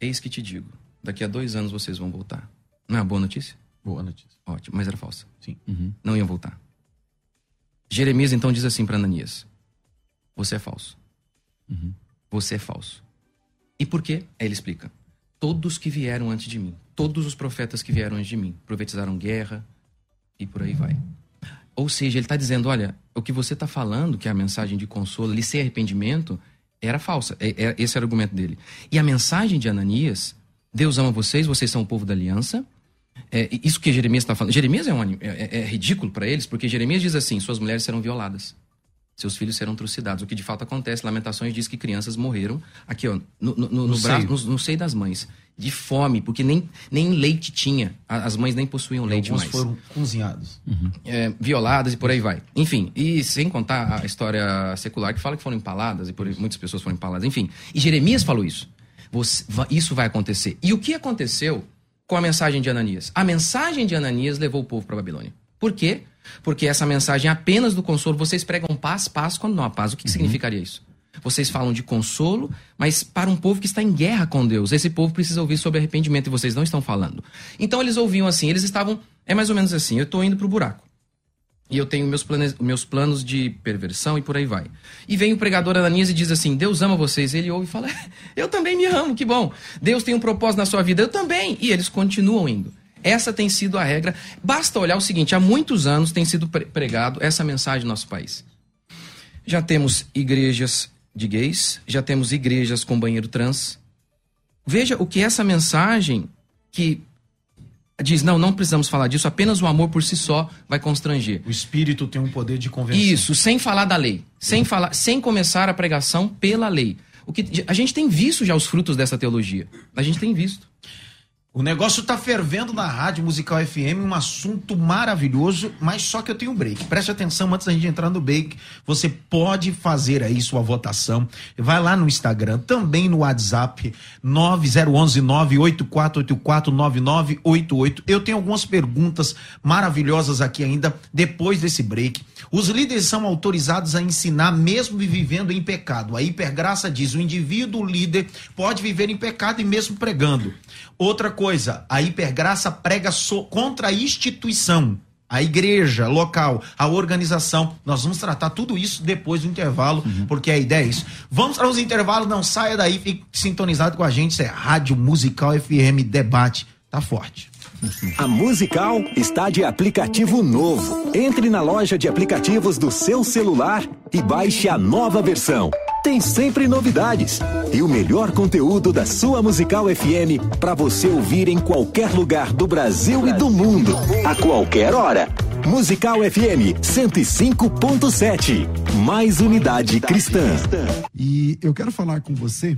Eis que te digo, daqui a dois anos vocês vão voltar. Não é uma boa notícia? Boa notícia. Ótimo, mas era falsa. Sim. Uhum. Não iam voltar. Jeremias então diz assim para Ananias: Você é falso. Uhum. Você é falso. E por quê? Aí ele explica. todos que vieram antes de mim, todos os profetas que vieram antes de mim, profetizaram guerra e por aí vai. Ou seja, ele está dizendo: olha, o que você está falando, que é a mensagem de consolo, ali sem arrependimento, era falsa. É, é, esse era o argumento dele. E a mensagem de Ananias: Deus ama vocês, vocês são o povo da aliança. É, isso que Jeremias está falando. Jeremias é, um, é, é, é ridículo para eles, porque Jeremias diz assim: suas mulheres serão violadas seus filhos serão trucidados. O que de fato acontece. Lamentações diz que crianças morreram aqui, ó, no, no, no, no braço, no, no, seio das mães. De fome, porque nem, nem leite tinha. As mães nem possuíam e leite mais. foram cozinhados. Uhum. É, violadas e por aí vai. Enfim, e sem contar a história secular que fala que foram empaladas e por muitas pessoas foram empaladas. Enfim, e Jeremias falou isso. Você, isso vai acontecer. E o que aconteceu com a mensagem de Ananias? A mensagem de Ananias levou o povo para a Babilônia. Por quê? Porque essa mensagem apenas do consolo. Vocês pregam paz, paz, quando não há paz. O que, que uhum. significaria isso? Vocês falam de consolo, mas para um povo que está em guerra com Deus. Esse povo precisa ouvir sobre arrependimento e vocês não estão falando. Então eles ouviam assim, eles estavam. É mais ou menos assim: eu estou indo para o buraco. E eu tenho meus planos, meus planos de perversão e por aí vai. E vem o pregador Ananias e diz assim: Deus ama vocês. Ele ouve e fala: Eu também me amo, que bom. Deus tem um propósito na sua vida, eu também. E eles continuam indo. Essa tem sido a regra. Basta olhar o seguinte: há muitos anos tem sido pregado essa mensagem no nosso país. Já temos igrejas de gays, já temos igrejas com banheiro trans. Veja o que essa mensagem que diz: não, não precisamos falar disso, apenas o amor por si só vai constranger. O espírito tem um poder de convencer. Isso, sem falar da lei, sem falar, sem começar a pregação pela lei. O que a gente tem visto já os frutos dessa teologia. A gente tem visto. O negócio tá fervendo na Rádio Musical FM, um assunto maravilhoso, mas só que eu tenho um break. Preste atenção antes da gente entrar no break. Você pode fazer aí sua votação. Vai lá no Instagram, também no WhatsApp 9011 98484 9988. Eu tenho algumas perguntas maravilhosas aqui ainda depois desse break. Os líderes são autorizados a ensinar mesmo vivendo em pecado. A hipergraça diz: o indivíduo líder pode viver em pecado e mesmo pregando. Outra coisa, a hipergraça prega so, contra a instituição, a igreja local, a organização. Nós vamos tratar tudo isso depois do intervalo, uhum. porque a ideia é isso. Vamos para os intervalos, não saia daí, fique sintonizado com a gente. Isso é Rádio Musical FM Debate. Tá forte. A Musical está de aplicativo novo. Entre na loja de aplicativos do seu celular e baixe a nova versão. Tem sempre novidades e o melhor conteúdo da sua Musical FM para você ouvir em qualquer lugar do Brasil e do mundo, a qualquer hora. Musical FM 105.7. Mais unidade cristã. E eu quero falar com você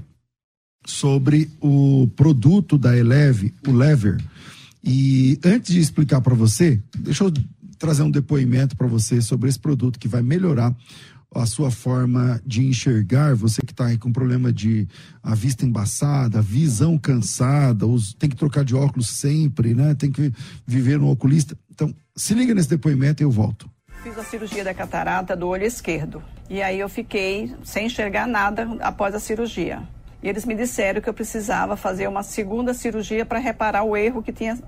sobre o produto da Eleve, o Lever. E antes de explicar para você, deixa eu trazer um depoimento para você sobre esse produto que vai melhorar a sua forma de enxergar, você que está aí com problema de a vista embaçada, a visão cansada, os, tem que trocar de óculos sempre, né? Tem que viver no oculista. Então, se liga nesse depoimento e eu volto. Fiz a cirurgia da catarata do olho esquerdo. E aí eu fiquei sem enxergar nada após a cirurgia. E eles me disseram que eu precisava fazer uma segunda cirurgia para reparar o erro que tinha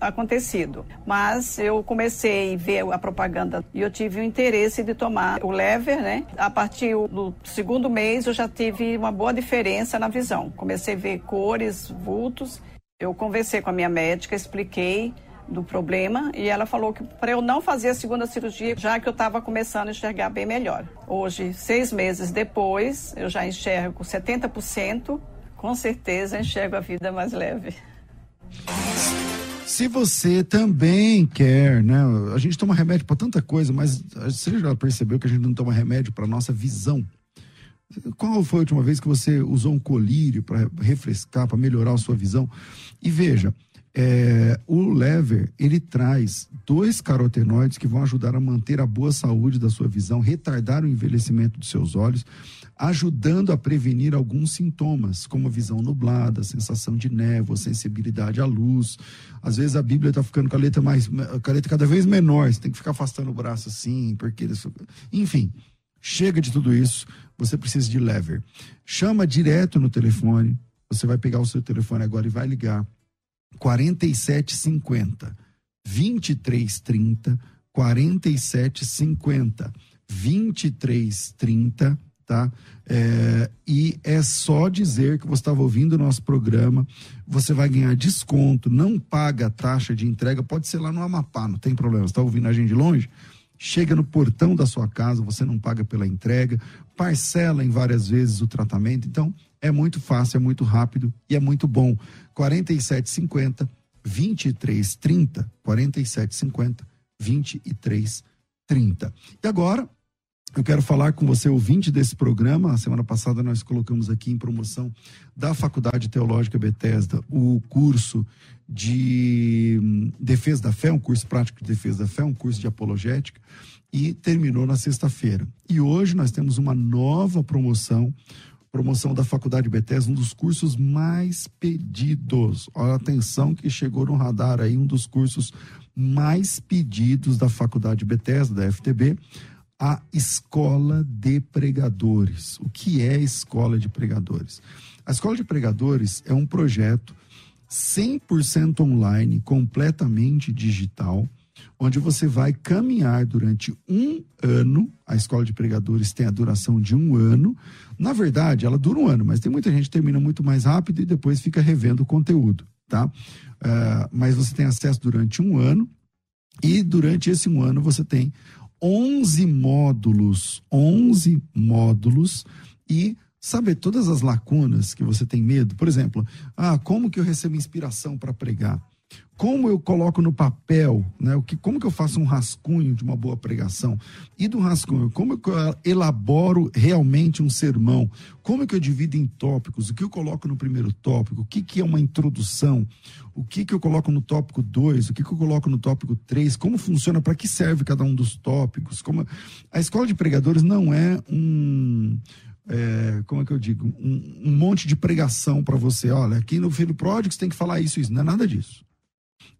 acontecido. Mas eu comecei a ver a propaganda e eu tive o interesse de tomar o lever, né? A partir do segundo mês eu já tive uma boa diferença na visão. Comecei a ver cores, vultos. Eu conversei com a minha médica, expliquei do problema e ela falou que para eu não fazer a segunda cirurgia, já que eu estava começando a enxergar bem melhor. Hoje, seis meses depois, eu já enxergo 70%, com certeza enxergo a vida mais leve. Se você também quer, né? A gente toma remédio para tanta coisa, mas você já percebeu que a gente não toma remédio para nossa visão? Qual foi a última vez que você usou um colírio para refrescar, para melhorar a sua visão? E veja, é, o lever ele traz dois carotenoides que vão ajudar a manter a boa saúde da sua visão, retardar o envelhecimento dos seus olhos, ajudando a prevenir alguns sintomas, como visão nublada, sensação de névoa, sensibilidade à luz. Às vezes a Bíblia está ficando com a letra mais, com a letra cada vez menor, você tem que ficar afastando o braço assim, porque enfim, chega de tudo isso. Você precisa de lever. Chama direto no telefone. Você vai pegar o seu telefone agora e vai ligar 4750 2330 4750 2330 tá? É, e é só dizer que você estava ouvindo o nosso programa, você vai ganhar desconto, não paga taxa de entrega, pode ser lá no Amapá, não tem problema. Está ouvindo a gente de longe? Chega no portão da sua casa, você não paga pela entrega, parcela em várias vezes o tratamento. Então, é muito fácil, é muito rápido e é muito bom. 4750 2330, 4750 2330. E agora, eu quero falar com você, ouvinte desse programa. A semana passada nós colocamos aqui em promoção da Faculdade Teológica Bethesda o curso de hum, Defesa da Fé, um curso prático de Defesa da Fé, um curso de apologética, e terminou na sexta-feira. E hoje nós temos uma nova promoção, promoção da Faculdade Bethesda, um dos cursos mais pedidos. Olha, atenção que chegou no radar aí, um dos cursos mais pedidos da Faculdade Bethesda, da FTB a escola de pregadores. O que é escola de pregadores? A escola de pregadores é um projeto 100% online, completamente digital, onde você vai caminhar durante um ano. A escola de pregadores tem a duração de um ano. Na verdade, ela dura um ano, mas tem muita gente que termina muito mais rápido e depois fica revendo o conteúdo, tá? Uh, mas você tem acesso durante um ano e durante esse um ano você tem 11 módulos, 11 módulos e saber todas as lacunas que você tem medo. Por exemplo, ah, como que eu recebo inspiração para pregar? Como eu coloco no papel, né? O que, como que eu faço um rascunho de uma boa pregação? E do rascunho, como que eu elaboro realmente um sermão? Como que eu divido em tópicos? O que eu coloco no primeiro tópico? O que, que é uma introdução? O que, que eu coloco no tópico 2? O que, que eu coloco no tópico 3? Como funciona? Para que serve cada um dos tópicos? Como... A escola de pregadores não é um. É, como é que eu digo? Um, um monte de pregação para você. Olha, aqui no Filho Pródigo você tem que falar isso, isso. Não é nada disso.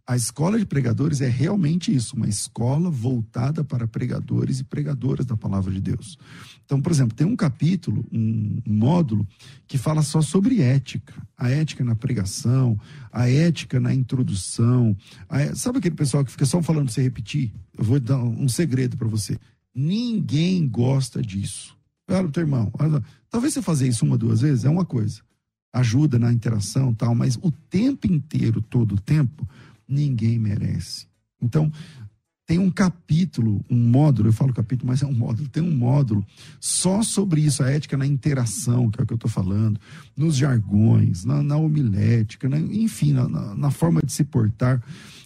A escola de pregadores é realmente isso, uma escola voltada para pregadores e pregadoras da palavra de Deus. Então, por exemplo, tem um capítulo, um módulo, que fala só sobre ética. A ética na pregação, a ética na introdução. A, sabe aquele pessoal que fica só falando você repetir? Eu vou dar um segredo para você. Ninguém gosta disso. Fala teu irmão. Talvez você fazer isso uma, duas vezes é uma coisa. Ajuda na interação tal, mas o tempo inteiro, todo o tempo, ninguém merece. Então, tem um capítulo, um módulo, eu falo capítulo, mas é um módulo, tem um módulo só sobre isso, a ética na interação, que é o que eu estou falando, nos jargões, na, na homilética, na, enfim, na, na, forma de se portar.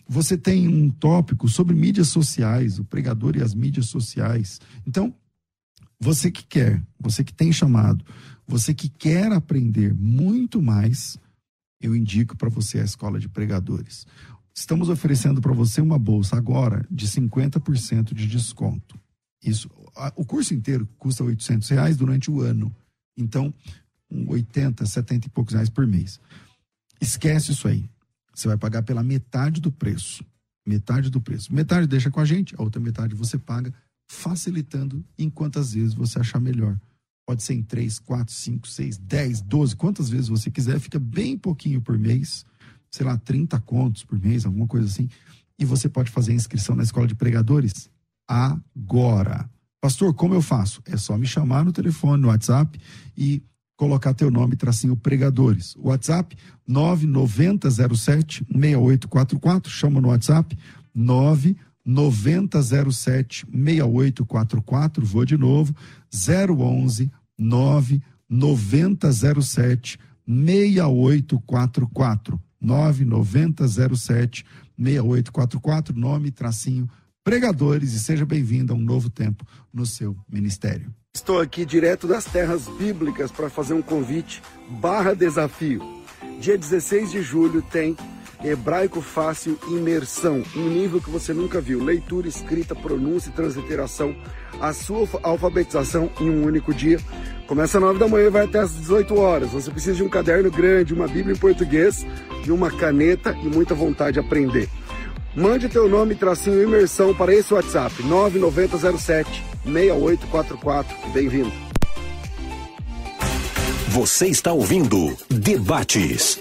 Você tem um tópico sobre mídias sociais, o pregador e as mídias sociais. Então, você que quer, você que tem chamado, você que quer aprender muito mais, eu indico para você a escola de pregadores. Estamos oferecendo para você uma bolsa agora de 50% de desconto. Isso, o curso inteiro custa 800 reais durante o ano. Então, 80, 70 e poucos reais por mês. Esquece isso aí. Você vai pagar pela metade do preço. Metade do preço. Metade deixa com a gente, a outra metade você paga, facilitando em quantas vezes você achar melhor. Pode ser em 3, 4, 5, 6, 10, 12, quantas vezes você quiser, fica bem pouquinho por mês sei lá, 30 contos por mês, alguma coisa assim. E você pode fazer a inscrição na escola de pregadores agora. Pastor, como eu faço? É só me chamar no telefone, no WhatsApp e colocar teu nome, tracinho pregadores. WhatsApp 9907 6844, chama no WhatsApp 9907 6844, vou de novo, 011 9907 6844. 9907 6844, nome, tracinho, pregadores e seja bem-vindo a um novo tempo no seu ministério. Estou aqui direto das terras bíblicas para fazer um convite barra desafio. Dia 16 de julho tem Hebraico Fácil Imersão, um nível que você nunca viu. Leitura, escrita, pronúncia e transliteração. A sua alfabetização em um único dia. Começa às 9 da manhã e vai até às 18 horas. Você precisa de um caderno grande, uma Bíblia em português, de uma caneta e muita vontade de aprender. Mande teu nome, tracinho imersão para esse WhatsApp 9907 6844. Bem-vindo. Você está ouvindo Debates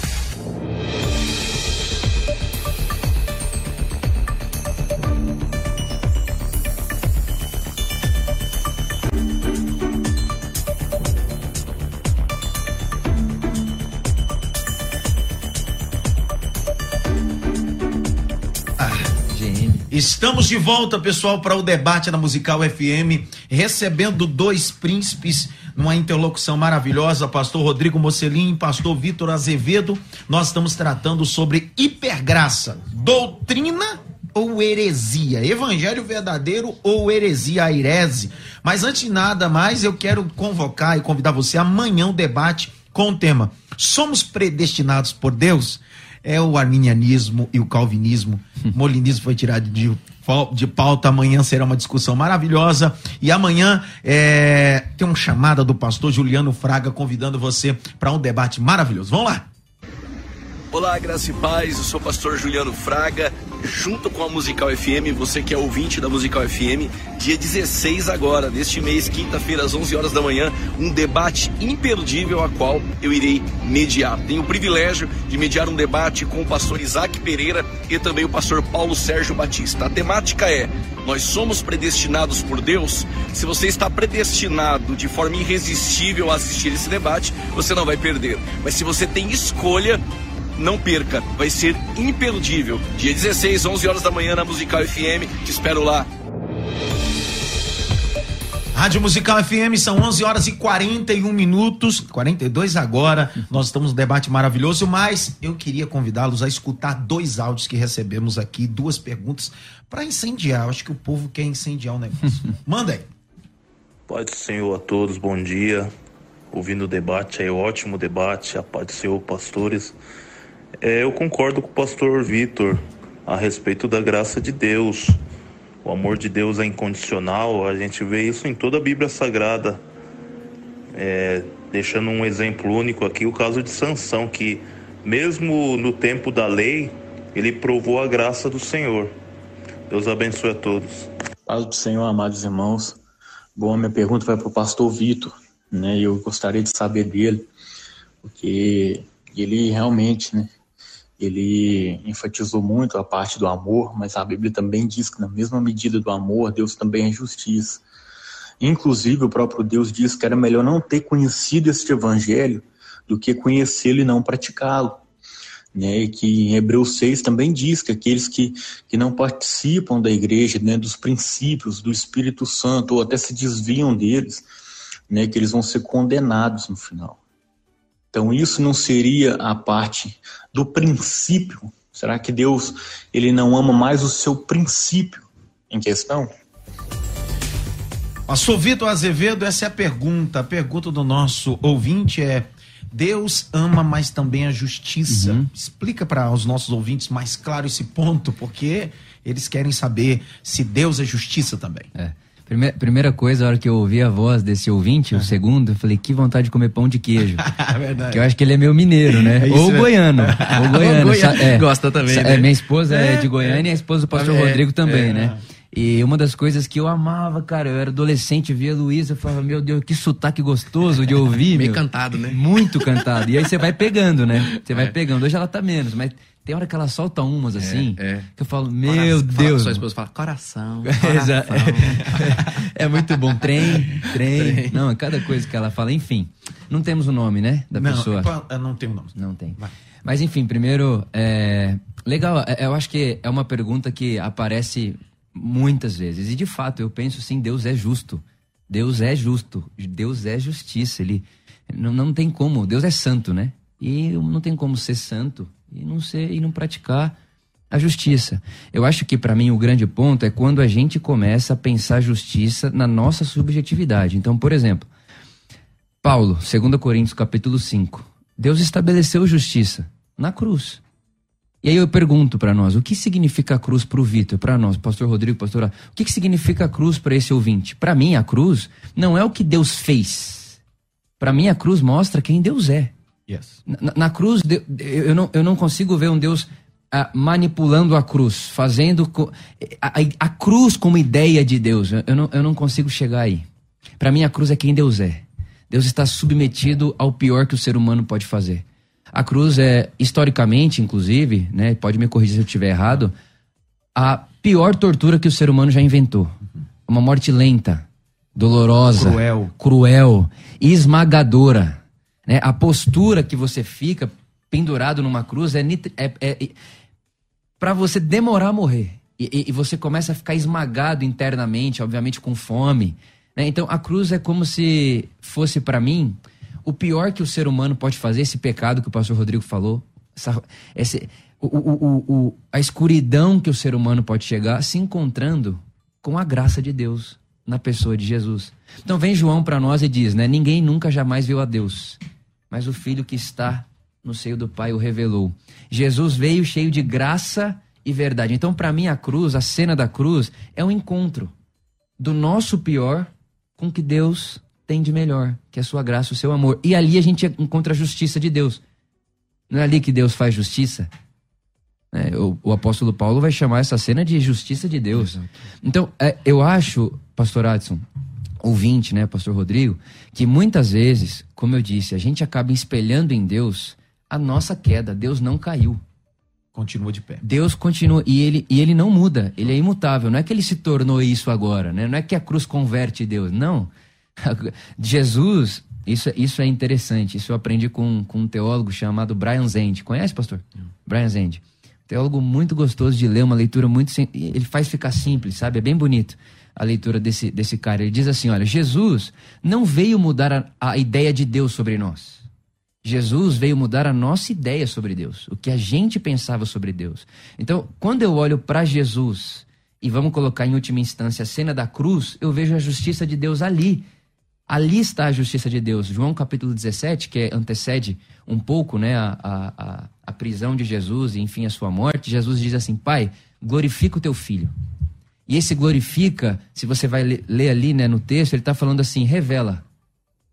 Estamos de volta, pessoal, para o debate na Musical FM, recebendo dois príncipes numa interlocução maravilhosa, pastor Rodrigo Mocelin e pastor Vitor Azevedo. Nós estamos tratando sobre hipergraça, doutrina ou heresia, evangelho verdadeiro ou heresia airese. Mas antes de nada mais, eu quero convocar e convidar você amanhã o um debate com o tema Somos predestinados por Deus? É o arminianismo e o calvinismo. O molinismo foi tirado de, de pauta. Amanhã será uma discussão maravilhosa. E amanhã é, tem uma chamada do pastor Juliano Fraga convidando você para um debate maravilhoso. Vamos lá! Olá, graça e paz. Eu sou o pastor Juliano Fraga, junto com a Musical FM, você que é ouvinte da Musical FM, dia 16 agora, deste mês, quinta-feira, às 11 horas da manhã, um debate imperdível a qual eu irei mediar. Tenho o privilégio de mediar um debate com o pastor Isaac Pereira e também o pastor Paulo Sérgio Batista. A temática é: nós somos predestinados por Deus? Se você está predestinado de forma irresistível a assistir esse debate, você não vai perder. Mas se você tem escolha, não perca, vai ser imperdível. Dia 16, 11 horas da manhã na Musical FM, te espero lá. Rádio Musical FM são 11 horas e 41 minutos, 42 agora. Nós estamos num debate maravilhoso, mas eu queria convidá-los a escutar dois áudios que recebemos aqui, duas perguntas para incendiar. Eu acho que o povo quer incendiar o negócio. Manda aí. Pai do Senhor a todos, bom dia. Ouvindo o debate aí, ótimo debate. A paz do Senhor, pastores. É, eu concordo com o pastor Vitor a respeito da graça de Deus. O amor de Deus é incondicional, a gente vê isso em toda a Bíblia Sagrada. É, deixando um exemplo único aqui, o caso de Sansão, que mesmo no tempo da lei, ele provou a graça do Senhor. Deus abençoe a todos. Paz do Senhor, amados irmãos. Bom, minha pergunta vai para o pastor Vitor, né? Eu gostaria de saber dele, porque ele realmente, né? Ele enfatizou muito a parte do amor, mas a Bíblia também diz que na mesma medida do amor, Deus também é justiça. Inclusive, o próprio Deus diz que era melhor não ter conhecido este evangelho do que conhecê-lo e não praticá-lo. Né, e que em Hebreus 6 também diz que aqueles que, que não participam da igreja, né, dos princípios do Espírito Santo, ou até se desviam deles, né, que eles vão ser condenados no final. Então isso não seria a parte do princípio? Será que Deus ele não ama mais o seu princípio em questão? Pastor Vitor Azevedo, essa é a pergunta. A pergunta do nosso ouvinte é: Deus ama, mas também a justiça. Uhum. Explica para os nossos ouvintes mais claro esse ponto, porque eles querem saber se Deus é justiça também. É. Primeira, primeira coisa, a hora que eu ouvi a voz desse ouvinte, o segundo, eu falei, que vontade de comer pão de queijo. Verdade. Que eu acho que ele é meu mineiro, né? É ou goiano. ou goiano. É, Gosta também, é, né? Minha esposa é, de Goiânia e a esposa do pastor é, Rodrigo também, é. né? E uma das coisas que eu amava, cara, eu era adolescente, via Luísa, falava, meu Deus, que sotaque gostoso de ouvir. Meio meu. cantado, né? Muito cantado. E aí você vai pegando, né? Você vai pegando. Hoje ela tá menos, mas tem hora que ela solta umas assim, é, é. que eu falo, meu coração, Deus. Sua esposa fala, coração. coração. é, muito bom. Trem, trem, trem. Não, é cada coisa que ela fala, enfim. Não temos o nome, né? Da não, pessoa. É, não tem o nome. Não tem. Vai. Mas enfim, primeiro, é, legal, eu acho que é uma pergunta que aparece muitas vezes. E de fato, eu penso sim, Deus é justo. Deus é justo. Deus é justiça. Ele não, não tem como. Deus é santo, né? E não tem como ser santo e não ser e não praticar a justiça. Eu acho que para mim o grande ponto é quando a gente começa a pensar justiça na nossa subjetividade. Então, por exemplo, Paulo, 2 Coríntios capítulo 5. Deus estabeleceu justiça na cruz. E aí eu pergunto para nós, o que significa a cruz para o Vitor, para nós, pastor Rodrigo, pastor, o que, que significa a cruz para esse ouvinte? Para mim, a cruz não é o que Deus fez. Para mim, a cruz mostra quem Deus é. Yes. Na, na, cruz, eu não, eu não consigo ver um Deus uh, manipulando a cruz, fazendo a, a, a, cruz como ideia de Deus. Eu não, eu não consigo chegar aí. Para mim, a cruz é quem Deus é. Deus está submetido ao pior que o ser humano pode fazer. A cruz é, historicamente, inclusive, né, pode me corrigir se eu estiver errado, a pior tortura que o ser humano já inventou. Uma morte lenta, dolorosa, cruel, cruel e esmagadora. Né? A postura que você fica pendurado numa cruz é, é, é para você demorar a morrer. E, e você começa a ficar esmagado internamente, obviamente com fome. Né? Então a cruz é como se fosse para mim o pior que o ser humano pode fazer, esse pecado que o pastor Rodrigo falou, essa, esse, o, o, o, a escuridão que o ser humano pode chegar se encontrando com a graça de Deus na pessoa de Jesus. Então vem João para nós e diz, né? Ninguém nunca jamais viu a Deus, mas o Filho que está no seio do Pai o revelou. Jesus veio cheio de graça e verdade. Então para mim a cruz, a cena da cruz é um encontro do nosso pior com o que Deus tem de melhor, que é a sua graça, o seu amor. E ali a gente encontra a justiça de Deus. Não é ali que Deus faz justiça? É, o, o, apóstolo Paulo vai chamar essa cena de justiça de Deus. Exato. Então, é, eu acho, pastor Adson, ouvinte, né, pastor Rodrigo, que muitas vezes, como eu disse, a gente acaba espelhando em Deus a nossa queda. Deus não caiu. Continua de pé. Deus continua e ele, e ele não muda, ele é imutável. Não é que ele se tornou isso agora, né? Não é que a cruz converte Deus, não. Jesus, isso, isso é interessante. Isso eu aprendi com, com um teólogo chamado Brian Zend. Conhece, pastor? Não. Brian Zend. Teólogo muito gostoso de ler, uma leitura muito. Ele faz ficar simples, sabe? É bem bonito a leitura desse, desse cara. Ele diz assim: olha, Jesus não veio mudar a, a ideia de Deus sobre nós. Jesus veio mudar a nossa ideia sobre Deus, o que a gente pensava sobre Deus. Então, quando eu olho para Jesus e vamos colocar em última instância a cena da cruz, eu vejo a justiça de Deus ali. Ali está a justiça de Deus. João capítulo 17, que antecede um pouco né, a, a, a prisão de Jesus e, enfim, a sua morte, Jesus diz assim: Pai, glorifica o teu filho. E esse glorifica, se você vai ler ali né, no texto, ele está falando assim: revela.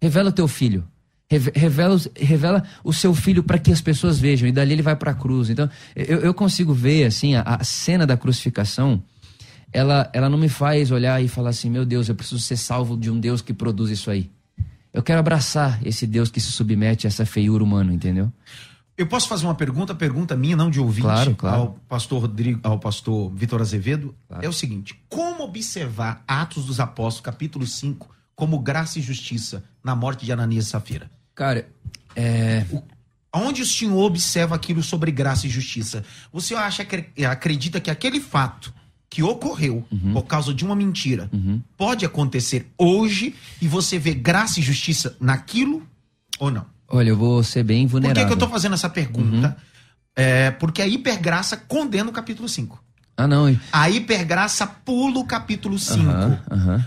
Revela o teu filho. Revela, revela o seu filho para que as pessoas vejam. E dali ele vai para a cruz. Então, eu, eu consigo ver assim a, a cena da crucificação ela, ela não me faz olhar e falar assim: meu Deus, eu preciso ser salvo de um Deus que produz isso aí. Eu quero abraçar esse Deus que se submete a essa feiura humana, entendeu? Eu posso fazer uma pergunta, pergunta minha, não de ouvinte, claro, claro. ao pastor Rodrigo, ao pastor Vitor Azevedo. Claro. É o seguinte: como observar Atos dos Apóstolos, capítulo 5, como graça e justiça na morte de Ananias e Safira? Cara, é. O, onde o senhor observa aquilo sobre graça e justiça? Você acha que acredita que aquele fato que ocorreu uhum. por causa de uma mentira uhum. pode acontecer hoje e você vê graça e justiça naquilo ou não? Olha, eu vou ser bem vulnerável. Por que, que eu estou fazendo essa pergunta? Uhum. É, porque a hipergraça condena o capítulo 5. Ah, não. A hipergraça pula o capítulo 5.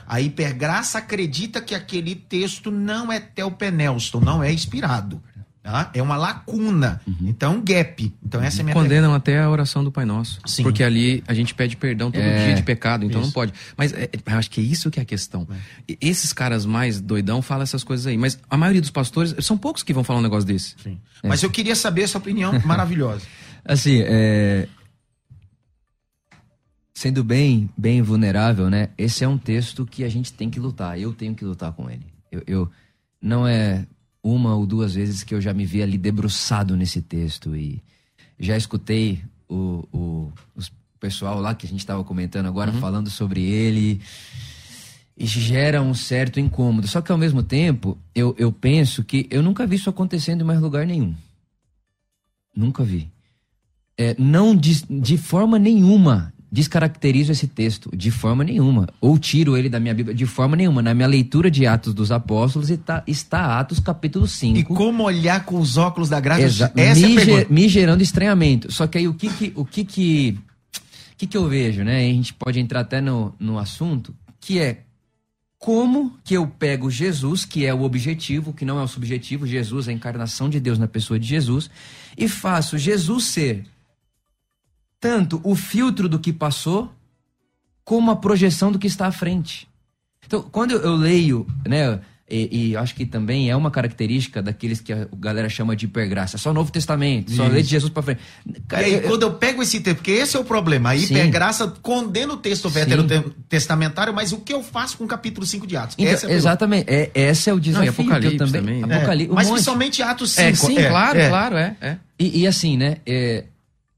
A hipergraça acredita que aquele texto não é Telpenelston, não é inspirado. Tá? É uma lacuna. Uhum. Então, um gap. Então, essa é a minha Condenam pergunta. até a oração do Pai Nosso. Sim. Porque ali a gente pede perdão todo é. dia de pecado, então isso. não pode. Mas é, eu acho que é isso que é a questão. É. Esses caras mais doidão falam essas coisas aí. Mas a maioria dos pastores, são poucos que vão falar um negócio desse. Sim. É. Mas eu queria saber essa opinião maravilhosa. Assim, é... Sendo bem, bem vulnerável, né? Esse é um texto que a gente tem que lutar. Eu tenho que lutar com ele. eu, eu não é uma ou duas vezes que eu já me vi ali debruçado nesse texto e já escutei o, o, o pessoal lá que a gente estava comentando agora uhum. falando sobre ele e gera um certo incômodo. Só que ao mesmo tempo, eu, eu penso que eu nunca vi isso acontecendo em mais lugar nenhum. Nunca vi. É, não de, de forma nenhuma descaracterizo esse texto de forma nenhuma, ou tiro ele da minha Bíblia de forma nenhuma. Na minha leitura de Atos dos Apóstolos está, está Atos capítulo 5. E como olhar com os óculos da graça? Exa Essa me, é ger, me gerando estranhamento. Só que aí o que que, o que, que, que, que eu vejo, né? A gente pode entrar até no, no assunto, que é como que eu pego Jesus, que é o objetivo, que não é o subjetivo, Jesus, a encarnação de Deus na pessoa de Jesus, e faço Jesus ser tanto o filtro do que passou, como a projeção do que está à frente. Então, quando eu leio, né, e, e, acho que também é uma característica daqueles que a galera chama de hipergraça. Só o Novo Testamento, só lê de Jesus para frente. Cara, e aí, eu, quando eu pego esse texto, porque esse é o problema, a hipergraça condena o texto veterotestamentário, mas o que eu faço com o capítulo 5 de Atos? Então, é exatamente, é, esse é o desafio Não, Apocalipse eu também. também. Apocalipse, é. Mas principalmente Atos 5. É, sim, é, claro, é. claro, é. é. E, e, assim, né, é,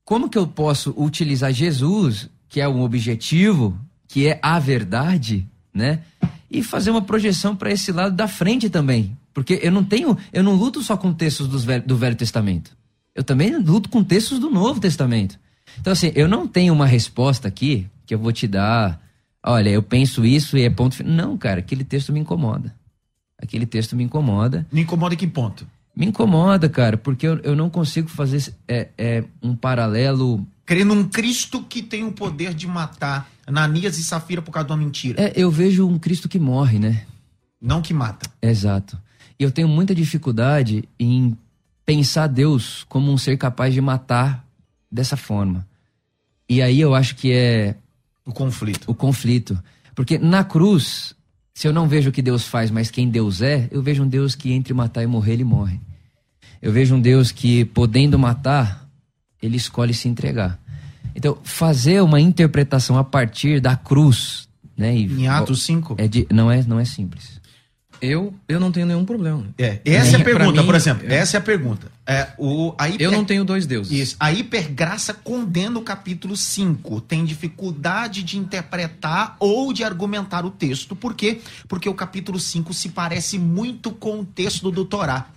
como que eu posso utilizar Jesus, que é um objetivo, que é a verdade, né? E fazer uma projeção para esse lado da frente também. Porque eu não tenho, eu não luto só com textos do Velho, do Velho Testamento. Eu também luto com textos do Novo Testamento. Então, assim, eu não tenho uma resposta aqui que eu vou te dar. Olha, eu penso isso e é ponto. fi-". Não, cara, aquele texto me incomoda. Aquele texto me incomoda. Me incomoda em que ponto? Me incomoda, cara, porque eu, eu não consigo fazer é, é, um paralelo. Crer num Cristo que tem o poder de matar Ananias e Safira por causa de uma mentira. É, eu vejo um Cristo que morre, né? Não que mata. Exato. E eu tenho muita dificuldade em pensar Deus como um ser capaz de matar dessa forma. E aí eu acho que é O conflito. o conflito. Porque na cruz, se eu não vejo o que Deus faz, mas quem Deus é, eu vejo um Deus que entre matar e morrer, ele morre. Eu vejo um Deus que, podendo matar, ele escolhe se entregar. Então, fazer uma interpretação a partir da cruz, né? e- Em Atos 5? é de- não, é, não é simples. Eu, eu não tenho nenhum problema. É, essa é a pergunta, mim, por exemplo. é- Essa é a pergunta. É, o, a hiper- Eu não tenho dois deuses. Isso. A hipergraça condena o capítulo 5. Tem dificuldade de interpretar ou de argumentar o texto. Por quê? Porque o capítulo 5 se parece muito com o texto do Torá.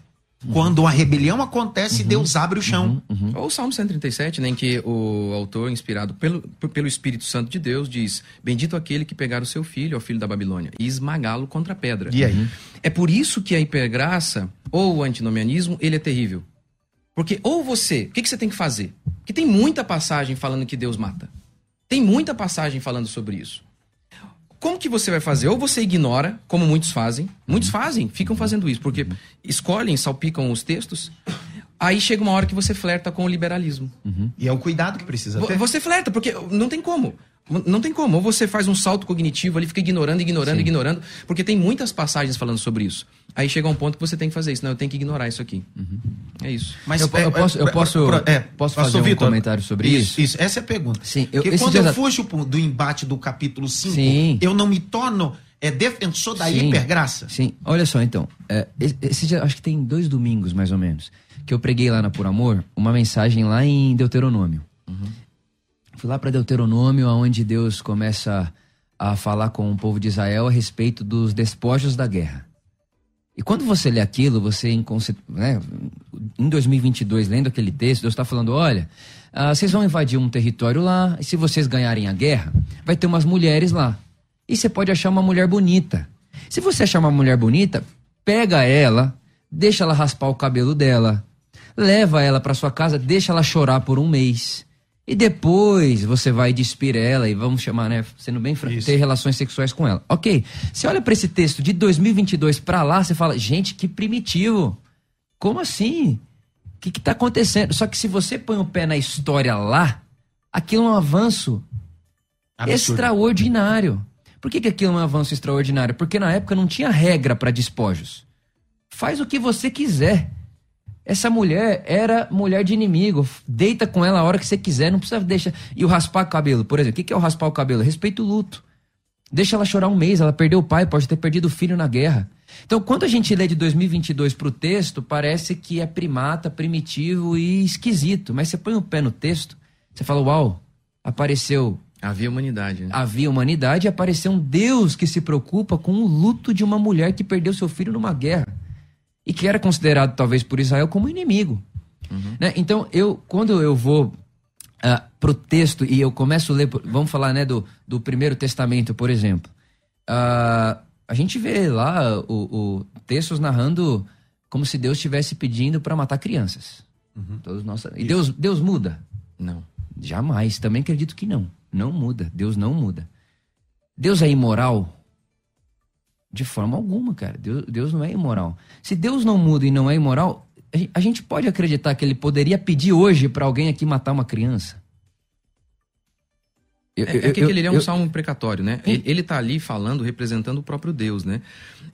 Quando a rebelião acontece, Deus abre o chão. Ou o Salmo 137, né, em que o autor, inspirado pelo, pelo Espírito Santo de Deus, diz: Bendito aquele que pegar o seu filho, ao filho da Babilônia, e esmagá-lo contra a pedra. E aí? É por isso que a hipergraça, ou o antinomianismo, ele é terrível. Porque ou você, o que, que você tem que fazer? Porque tem muita passagem falando que Deus mata. Tem muita passagem falando sobre isso. Como que você vai fazer? Ou você ignora, como muitos fazem. Muitos fazem, ficam fazendo isso, porque escolhem, salpicam os textos. Aí chega uma hora que você flerta com o liberalismo. E é o cuidado que precisa ter. Você flerta, porque não tem como. Não tem como. Ou você faz um salto cognitivo ali, fica ignorando, ignorando, ignorando, porque tem muitas passagens falando sobre isso. Aí chega um ponto que você tem que fazer isso. Não, eu tenho que ignorar isso aqui. É isso. Mas Eu po- eu posso- eu posso- posso Pastor fazer um comentário sobre isso? Isso, essa é a pergunta. Sim, eu- Porque quando eu fujo do embate do capítulo 5, Sim. eu não me torno é, defensor da Sim. hipergraça. Sim, olha só então. É, esse- dia- acho que tem dois domingos mais ou menos que eu preguei lá na Por Amor uma mensagem lá em Deuteronômio. Fui lá para Deuteronômio, onde Deus começa a falar com o povo de Israel a respeito dos despojos da guerra. E quando você lê aquilo, você né, em 2022 lendo aquele texto, Deus está falando: olha, ah, vocês vão invadir um território lá, e se vocês ganharem a guerra, vai ter umas mulheres lá. E você pode achar uma mulher bonita. Se você achar uma mulher bonita, pega ela, deixa ela raspar o cabelo dela, leva ela para sua casa, deixa ela chorar por um mês. E depois você vai despir ela e vamos chamar, né, sendo bem franco, ter relações sexuais com ela. OK. Você olha para esse texto de 2022 para lá, você fala: "Gente, que primitivo. Como assim? O que, que tá acontecendo?" Só que se você põe o pé na história lá, aquilo é um avanço Absurdo. extraordinário. Por que, que aquilo é um avanço extraordinário? Porque na época não tinha regra para despojos. Faz o que você quiser. Essa mulher era mulher de inimigo. Deita com ela a hora que você quiser, não precisa deixar. E o raspar o cabelo, por exemplo. O que, é o raspar o cabelo? Respeita o luto. Deixa ela chorar um mês, ela perdeu o pai, pode ter perdido o filho na guerra. Então, quando a gente lê de 2022 para o texto, parece que é primata, primitivo e esquisito. Mas você põe o pé no texto, você fala, uau, apareceu Havia humanidade. Né? havia humanidade e apareceu um Deus que se preocupa com o luto de uma mulher que perdeu seu filho numa guerra e que era considerado talvez por Israel como inimigo. Né? Então eu quando eu vou ah, pro texto e eu começo a ler, vamos falar né do, do primeiro testamento por exemplo, Ah, a gente vê lá o, o textos narrando como se Deus estivesse pedindo para matar crianças. Todos nós, e Deus Deus muda? Não. Jamais. Também acredito que não. Não muda. Deus não muda. Deus é imoral? De forma alguma, cara. Deus, Deus não é imoral. Se Deus não muda e não é imoral, a gen- a gente pode acreditar que ele poderia pedir hoje para alguém aqui matar uma criança? Eu- É, é eu- que eu- ele é um salmo precatório, né? Ele, ele tá ali falando, representando o próprio Deus, né?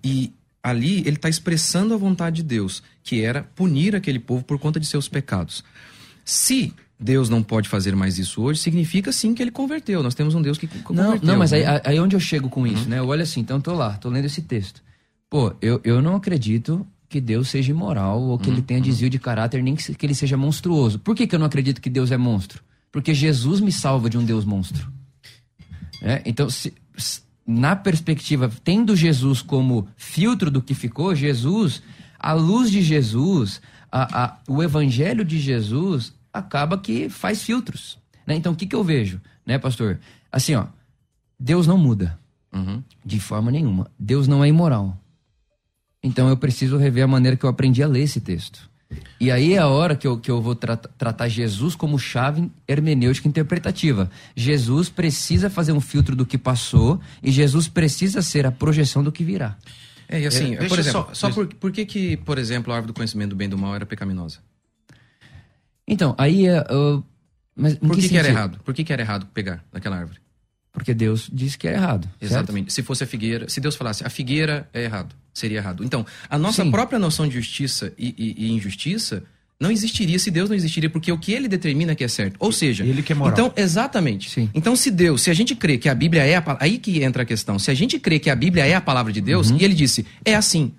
E ali ele tá expressando a vontade de Deus, que era punir aquele povo por conta de seus pecados. Se Deus não pode fazer mais isso hoje, significa sim que ele converteu. Nós temos um Deus que co- Não, converteu. não, mas aí, né? aí onde eu chego com isso, né? Eu olho assim, então eu tô lá, tô lendo esse texto. Pô, eu, eu não acredito que Deus seja imoral ou que ele tenha desvio de caráter, nem que, que ele seja monstruoso. Por que, que eu não acredito que Deus é monstro? Porque Jesus me salva de um Deus monstro. É, Então, se- na perspectiva, tendo Jesus como filtro do que ficou, Jesus, a luz de Jesus, a- a- o evangelho de Jesus, acaba que faz filtros. Né? Então, o que, que eu vejo, né, pastor? Assim, ó, Deus não muda. Uhum. De forma nenhuma. Deus não é imoral. Então eu preciso rever a maneira que eu aprendi a ler esse texto. E aí é a hora que eu, que eu vou tra tratar Jesus como chave hermenêutica interpretativa. Jesus precisa fazer um filtro do que passou e Jesus precisa ser a projeção do que virá. É, e assim, É, por exemplo, só- só, por, por que que, por exemplo, a árvore do conhecimento do bem e do mal era pecaminosa? Então, aí é. uh, mas Por que, que era sentido? errado? Por que, que era errado pegar daquela árvore? Porque Deus disse que é errado. certo? Exatamente. Se fosse a figueira, se Deus falasse a figueira é errado, seria errado. Então, a nossa Sim. própria noção de justiça e, e- e injustiça não existiria se Deus não existiria, porque o que ele determina que é certo. Ou seja, Ele que é moral. Então, exatamente. Então, se Deus, se a gente crê que a Bíblia é a aí que entra a questão. Se a gente crê que a Bíblia é a palavra de Deus e ele disse, é assim,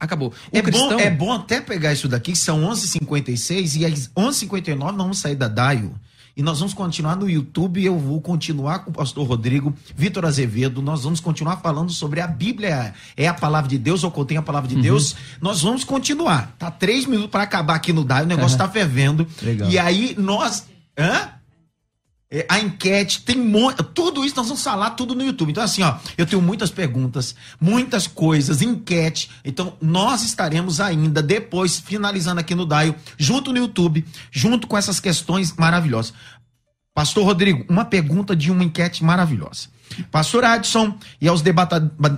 acabou. O É, cristão bom, é bom até pegar isso daqui, que são 11h56 e às 11h59 nós vamos sair da DAIO. E nós vamos continuar no YouTube. Eu vou continuar com o pastor Rodrigo, Vitor Azevedo. Nós vamos continuar falando sobre a Bíblia. É a palavra de Deus ou contém a palavra de Deus? Nós vamos continuar. Tá três minutos para acabar aqui no DAIO. O negócio tá fervendo. Legal. E aí nós. Hã? É, a enquete, tem mo- tudo isso nós vamos falar tudo no YouTube. Então assim, ó, eu tenho muitas perguntas, muitas coisas, enquete. Então nós estaremos ainda depois finalizando aqui no Daio, junto no YouTube, junto com essas questões maravilhosas. Pastor Rodrigo, uma pergunta de uma enquete maravilhosa. Pastor Adson e aos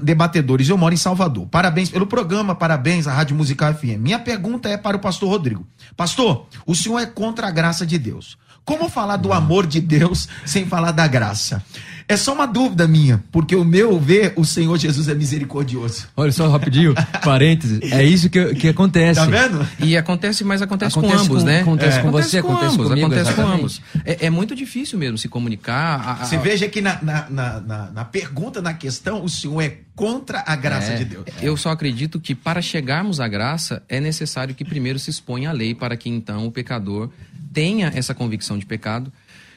debatedores, eu moro em Salvador. Parabéns pelo programa, parabéns à Rádio Musical FM. Minha pergunta é para o pastor Rodrigo. Pastor, o senhor é contra a graça de Deus. Como falar do amor de Deus sem falar da graça? É só uma dúvida minha, porque o meu ver, o Senhor Jesus é misericordioso. Olha só rapidinho, parênteses. É isso que, que acontece. Tá vendo? E acontece, mas acontece, Acontece com ambos, com- né? acontece com você, acontece ambos, comigo, acontece com ambos. É, é muito difícil mesmo se comunicar. a- a- Você veja que na, na, na, na- na pergunta, na questão, o Senhor é contra a graça É, de Deus. Eu só acredito que para chegarmos à graça é necessário que primeiro se exponha a lei para que então o pecador tenha essa convicção de pecado.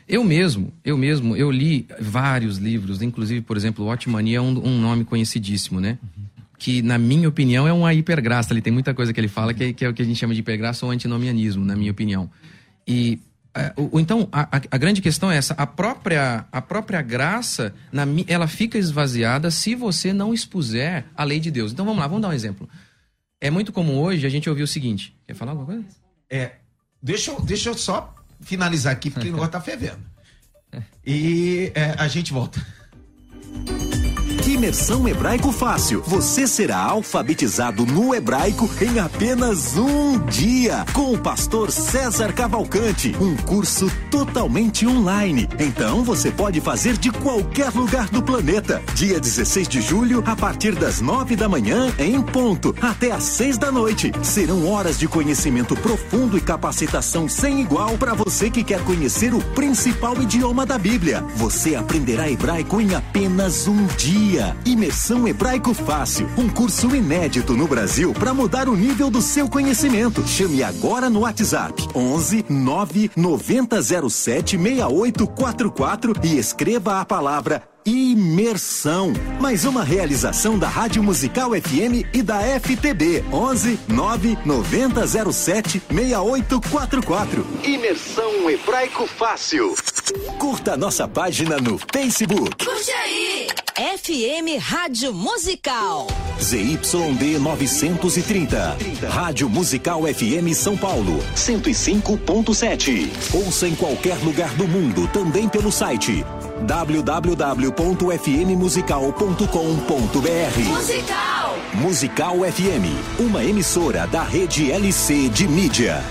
Eu mesmo, eu mesmo, eu li vários livros, inclusive, por exemplo, Otmania é um, um nome conhecidíssimo, né? Que, na minha opinião, é uma hipergraça. Ele tem muita coisa que ele fala que que é o que a gente chama de hipergraça ou antinomianismo, na minha opinião. E é, então a, a- grande questão é essa: a própria a própria graça, na ela fica esvaziada se você não expuser a lei de Deus. Então vamos lá, vamos dar um exemplo. É muito comum hoje a gente ouvir o seguinte: quer falar alguma coisa? É, deixa, eu, deixa eu só finalizar aqui, porque o negócio tá fervendo. E é, a gente volta. Imersão Hebraico Fácil. Você será alfabetizado no hebraico em apenas um dia. Com o pastor César Cavalcante. Um curso totalmente online. Então você pode fazer de qualquer lugar do planeta. Dia 16 de julho, a partir das nove da manhã, em ponto, até às seis da noite. Serão horas de conhecimento profundo e capacitação sem igual para você que quer conhecer o principal idioma da Bíblia. Você aprenderá hebraico em apenas um dia. Imersão Hebraico Fácil, um curso inédito no Brasil para mudar o nível do seu conhecimento. Chame agora no WhatsApp 11 9 90 07 6844 e escreva a palavra Imersão. Mais uma realização da Rádio Musical FM e da FTB. 11 9 90 07 6844. Imersão Hebraico Fácil. Curta nossa página no Facebook. Curte aí! FM Rádio Musical. ZYD 930. Rádio Musical FM São Paulo. 105.7. Ouça em qualquer lugar do mundo, também pelo site www.fmmusical.com.br. Musical. Musical FM, uma emissora da rede LC de mídia.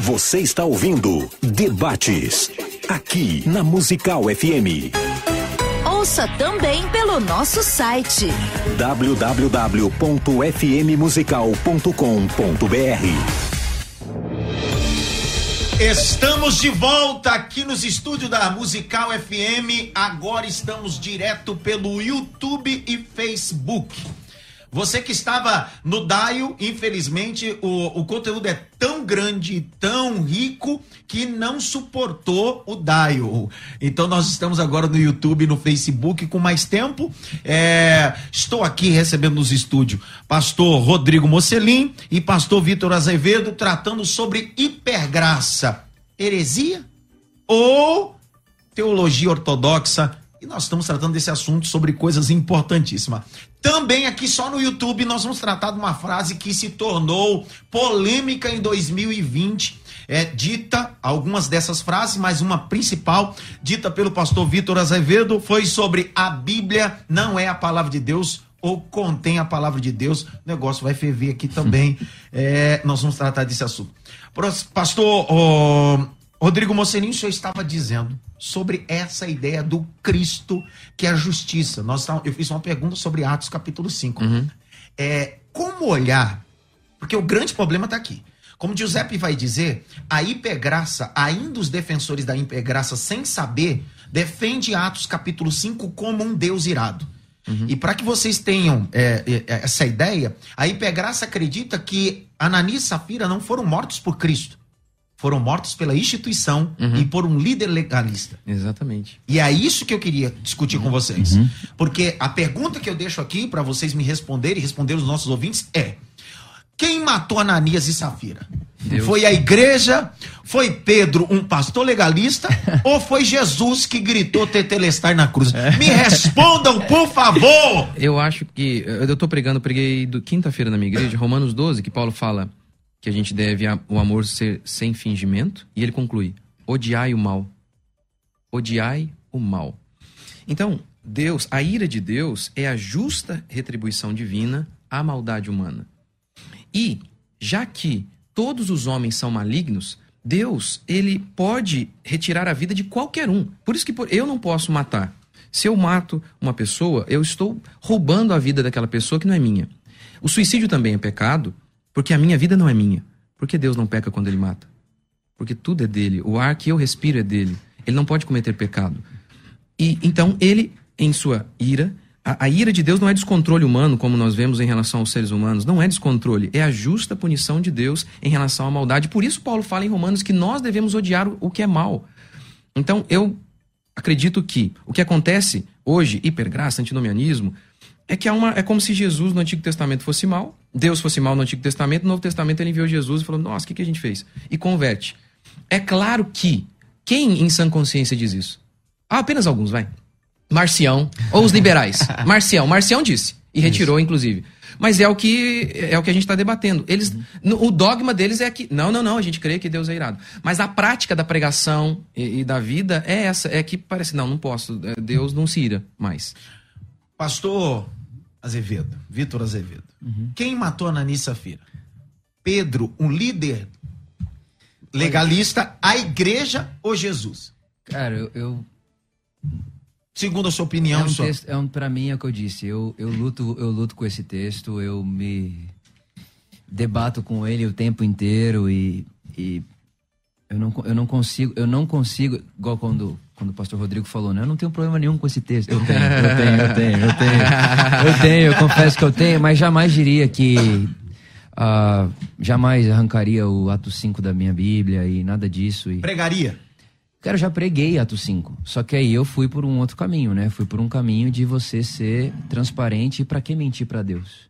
Você está ouvindo Debates, aqui na Musical FM. Ouça também pelo nosso site. www.fmmusical.com.br. Estamos de volta aqui nos estúdios da Musical FM. Agora estamos direto pelo YouTube e Facebook. Você que estava no Daio, infelizmente, o, o conteúdo é tão grande, tão rico, que não suportou o Daio. Então nós estamos agora no YouTube no Facebook com mais tempo. É, estou aqui recebendo nos estúdios pastor Rodrigo Mocelin e pastor Vitor Azevedo tratando sobre hipergraça. heresia ou teologia ortodoxa? E nós estamos tratando desse assunto sobre coisas importantíssimas. Também aqui só no YouTube nós vamos tratar de uma frase que se tornou polêmica em 2020. É dita algumas dessas frases, mas uma principal, dita pelo pastor Vitor Azevedo, foi sobre a Bíblia não é a palavra de Deus ou contém a palavra de Deus. O negócio vai ferver aqui também. É, nós vamos tratar desse assunto. Pastor oh, Rodrigo Moceninho, o senhor estava dizendo sobre essa ideia do Cristo, que é a justiça. Nós, eu fiz uma pergunta sobre Atos capítulo 5. Uhum. É, como olhar? Porque o grande problema está aqui. Como Giuseppe vai dizer, a hipergraça, ainda os defensores da hipergraça, sem saber, defende Atos capítulo 5 como um Deus irado. Uhum. E para que vocês tenham é, é, essa ideia, a hipergraça acredita que Ananias e Safira não foram mortos por Cristo. Foram mortos pela instituição Uhum. e por um líder legalista. Exatamente. E é isso que eu queria discutir com vocês. Porque a pergunta que eu deixo aqui para vocês me responderem e responder os nossos ouvintes é: quem matou Ananias e Safira? Deus. Foi a igreja? Foi Pedro, um pastor legalista? ou foi Jesus que gritou tetelestar na cruz? Me respondam, por favor! Eu acho que. Eu tô pregando, preguei do quinta-feira na minha igreja, Romanos 12, que Paulo fala que a gente deve o amor ser sem fingimento, e ele conclui: odiai o mal. Odiai o mal. Então, Deus, a ira de Deus é a justa retribuição divina à maldade humana. E, já que todos os homens são malignos, Deus, ele pode retirar a vida de qualquer um. Por isso que eu não posso matar. Se eu mato uma pessoa, eu estou roubando a vida daquela pessoa que não é minha. O suicídio também é pecado, porque a minha vida não é minha. Por que Deus não peca quando ele mata? Porque tudo é dele. O ar que eu respiro é dele. Ele não pode cometer pecado. E então ele, em sua ira, a, a ira de Deus não é descontrole humano, como nós vemos em relação aos seres humanos. Não é descontrole. É a justa punição de Deus em relação à maldade. Por isso, Paulo fala em Romanos que nós devemos odiar o, o que é mal. Então, eu acredito que o que acontece hoje, hipergraça, antinomianismo, é que há uma, é como se Jesus no Antigo Testamento fosse mal, Deus fosse mal no Antigo Testamento, no Novo Testamento ele enviou Jesus e falou: Nossa, o que, que a gente fez? E converte. É claro que quem em sã consciência diz isso? Ah, apenas alguns, vai. Marcião, ou os liberais. Marcião, Marcião disse, e retirou, inclusive. Mas é o que é o que a gente está debatendo. Eles, no- o dogma deles é que não, não, não, a gente crê que Deus é irado. Mas a prática da pregação e, e da vida é essa, é que parece não, não posso. é, Deus não se ira mais. Pastor Azevedo, Vitor Azevedo. Quem matou Ananias e Safira? Pedro, um líder legalista, a igreja ou Jesus? Cara, eu. eu Segundo a sua é opinião, um só. texto, é um, pra mim é o que eu disse. Eu, eu, luto, eu luto com esse texto, eu me debato com ele o tempo inteiro e, e eu, não, eu não consigo, eu não consigo, igual quando, quando o pastor Rodrigo falou, né? Eu não tenho problema nenhum com esse texto. Eu tenho, eu tenho, eu tenho, eu tenho. Eu tenho, eu confesso que eu tenho, mas jamais diria que. ah, jamais arrancaria o ato 5 da minha Bíblia e nada disso. E... Pregaria. Cara, eu já preguei Atos 5. Só que aí eu fui por um outro caminho, né? Fui por um caminho de você ser transparente e pra que mentir pra Deus?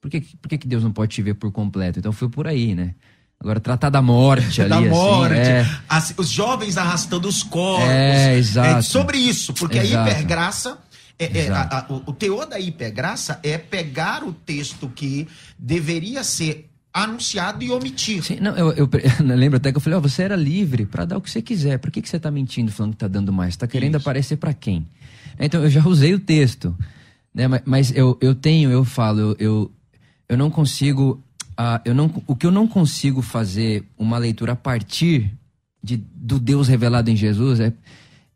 Por que, por que, que Deus não pode te ver por completo? Então fui por aí, né? Agora, tratar da morte ali, da assim, morte, é, as- os jovens arrastando os corpos. É, exato. sobre isso, porque a Exato. hipergraça. É, é, a- a- o, o teor da hipergraça é pegar o texto que deveria ser anunciado e omitir. Sim, não, eu, eu, eu lembro até que eu falei, ó, você era livre pra dar o que você quiser. Por que, que você tá mentindo falando que tá dando mais? Tá querendo aparecer pra quem? Então, eu já usei o texto, né? Mas, mas eu, eu tenho, eu falo, eu, eu, eu não consigo, ah, eu não, o que eu não consigo fazer uma leitura a partir de, do Deus revelado em Jesus é,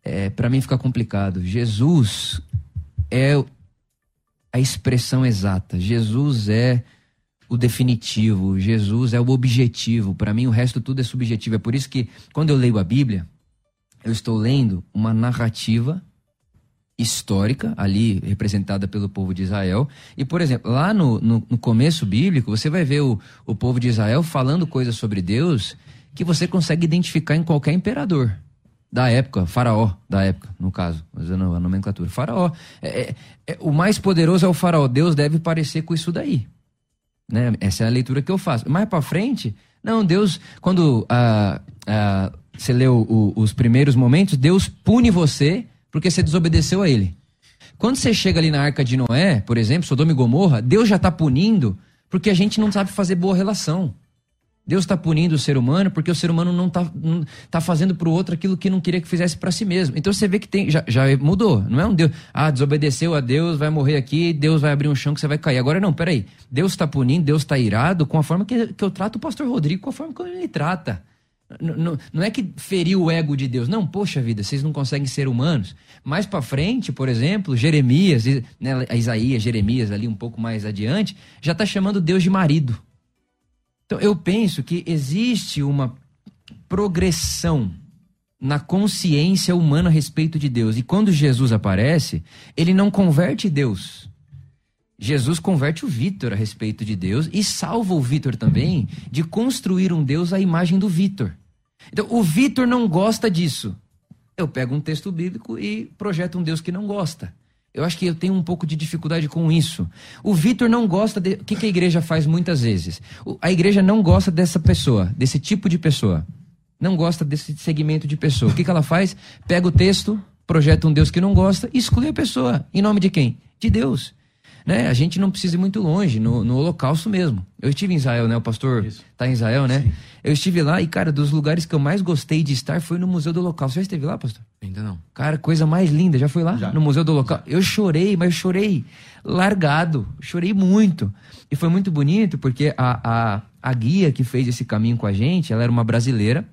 é para mim fica complicado. Jesus é a expressão exata. Jesus é o definitivo. Jesus é o objetivo. Para mim, o resto tudo é subjetivo. É por isso que, quando eu leio a Bíblia, eu estou lendo uma narrativa histórica, ali representada pelo povo de Israel. E, por exemplo, lá no, no, no começo bíblico, você vai ver o, o povo de Israel falando coisas sobre Deus que você consegue identificar em qualquer imperador da época, faraó da época, no caso, usando a nomenclatura. Faraó. É, é- é- o mais poderoso é o faraó. Deus deve parecer com isso daí. Né? Essa é a leitura que eu faço. Mais para frente, não, Deus, quando ah, ah, você leu o, os primeiros momentos, Deus pune você porque você desobedeceu a ele. Quando você chega ali na arca de Noé, por exemplo, Sodoma e Gomorra, Deus já está punindo porque a gente não sabe fazer boa relação. Deus está punindo o ser humano porque o ser humano não está tá fazendo para o outro aquilo que não queria que fizesse para si mesmo. Então você vê que tem, já, já, mudou. Não é um Deus, ah, desobedeceu a Deus, vai morrer aqui, Deus vai abrir um chão que você vai cair. Agora não, peraí. Deus está punindo, Deus está irado com a forma que, que eu trato o pastor Rodrigo, com a forma que ele trata. Não, é que feriu o ego de Deus. Não, poxa vida, vocês não conseguem ser humanos. Mais para frente, por exemplo, Jeremias, né, Isaías, Jeremias ali um pouco mais adiante, já está chamando Deus de marido. Então, eu penso que existe uma progressão na consciência humana a respeito de Deus. E quando Jesus aparece, ele não converte Deus. Jesus converte o Vitor a respeito de Deus e salva o Vitor também de construir um Deus à imagem do Vitor. Então, o Vitor não gosta disso. Eu pego um texto bíblico e projeto um Deus que não gosta. Eu acho que eu tenho um pouco de dificuldade com isso. O Vitor não gosta de. O que, que a igreja faz muitas vezes? A igreja não gosta dessa pessoa, desse tipo de pessoa. Não gosta desse segmento de pessoa. O que, que ela faz? Pega o texto, projeta um Deus que não gosta e exclui a pessoa. Em nome de quem? De Deus né? A gente não precisa ir muito longe, no, no Holocausto mesmo. Eu estive em Israel, né? O pastor Isso. tá em Israel, né? Sim. Eu estive lá e, cara, dos lugares que eu mais gostei de estar foi no Museu do Holocausto. Você já esteve lá, pastor? Ainda não. Cara, coisa mais linda. Já foi lá? Já. No Museu do Holocausto? Já. Eu chorei, mas chorei largado. Chorei muito. E foi muito bonito porque a, a, a guia que fez esse caminho com a gente, ela era uma brasileira.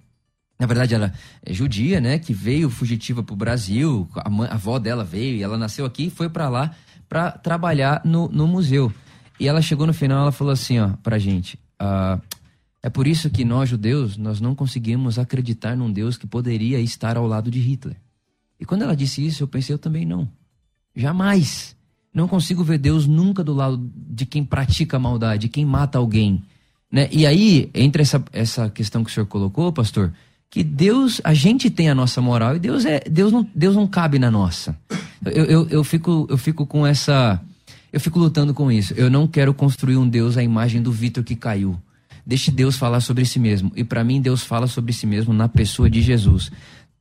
Na verdade, ela é judia, né? Que veio fugitiva pro Brasil. A, mãe, a avó dela veio e ela nasceu aqui e foi para lá para trabalhar no, no museu. E ela chegou no final, ela falou assim, ó, pra gente. Uh, é por isso que nós, judeus, nós não conseguimos acreditar num Deus que poderia estar ao lado de Hitler. E quando ela disse isso, eu pensei, eu também não. Jamais. Não consigo ver Deus nunca do lado de quem pratica maldade, de quem mata alguém. Né? E aí, entre essa, essa questão que o senhor colocou, pastor, que Deus, a gente tem a nossa moral e Deus é Deus não, Deus não cabe na nossa. Eu, eu, eu, fico, eu fico com essa. Eu fico lutando com isso. Eu não quero construir um Deus à imagem do Vitor que caiu. Deixe Deus falar sobre si mesmo. E para mim, Deus fala sobre si mesmo na pessoa de Jesus.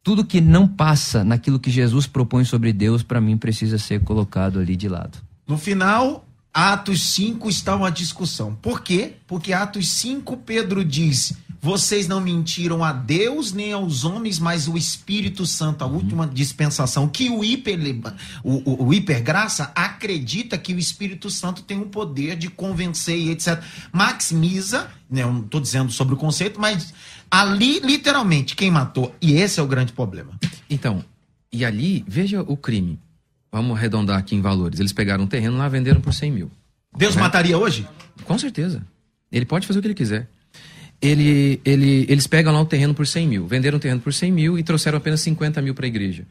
Tudo que não passa naquilo que Jesus propõe sobre Deus, para mim, precisa ser colocado ali de lado. No final, Atos 5 está uma discussão. Por quê? Porque Atos 5, Pedro diz vocês não mentiram a Deus nem aos homens, mas o Espírito Santo, a última dispensação, que o hiper, o, o, o hipergraça acredita que o Espírito Santo tem o poder de convencer e etc. Maximiza, né, eu não estou dizendo sobre o conceito, mas ali, literalmente, quem matou. E esse é o grande problema. Então, e ali, veja o crime. Vamos arredondar aqui em valores. Eles pegaram um terreno lá, venderam por 100 mil. Deus né? mataria hoje? Com certeza. Ele pode fazer o que ele quiser ele, ele, eles pegam lá o terreno por 100 mil, venderam o terreno por 100 mil e trouxeram apenas 50 mil para a igreja.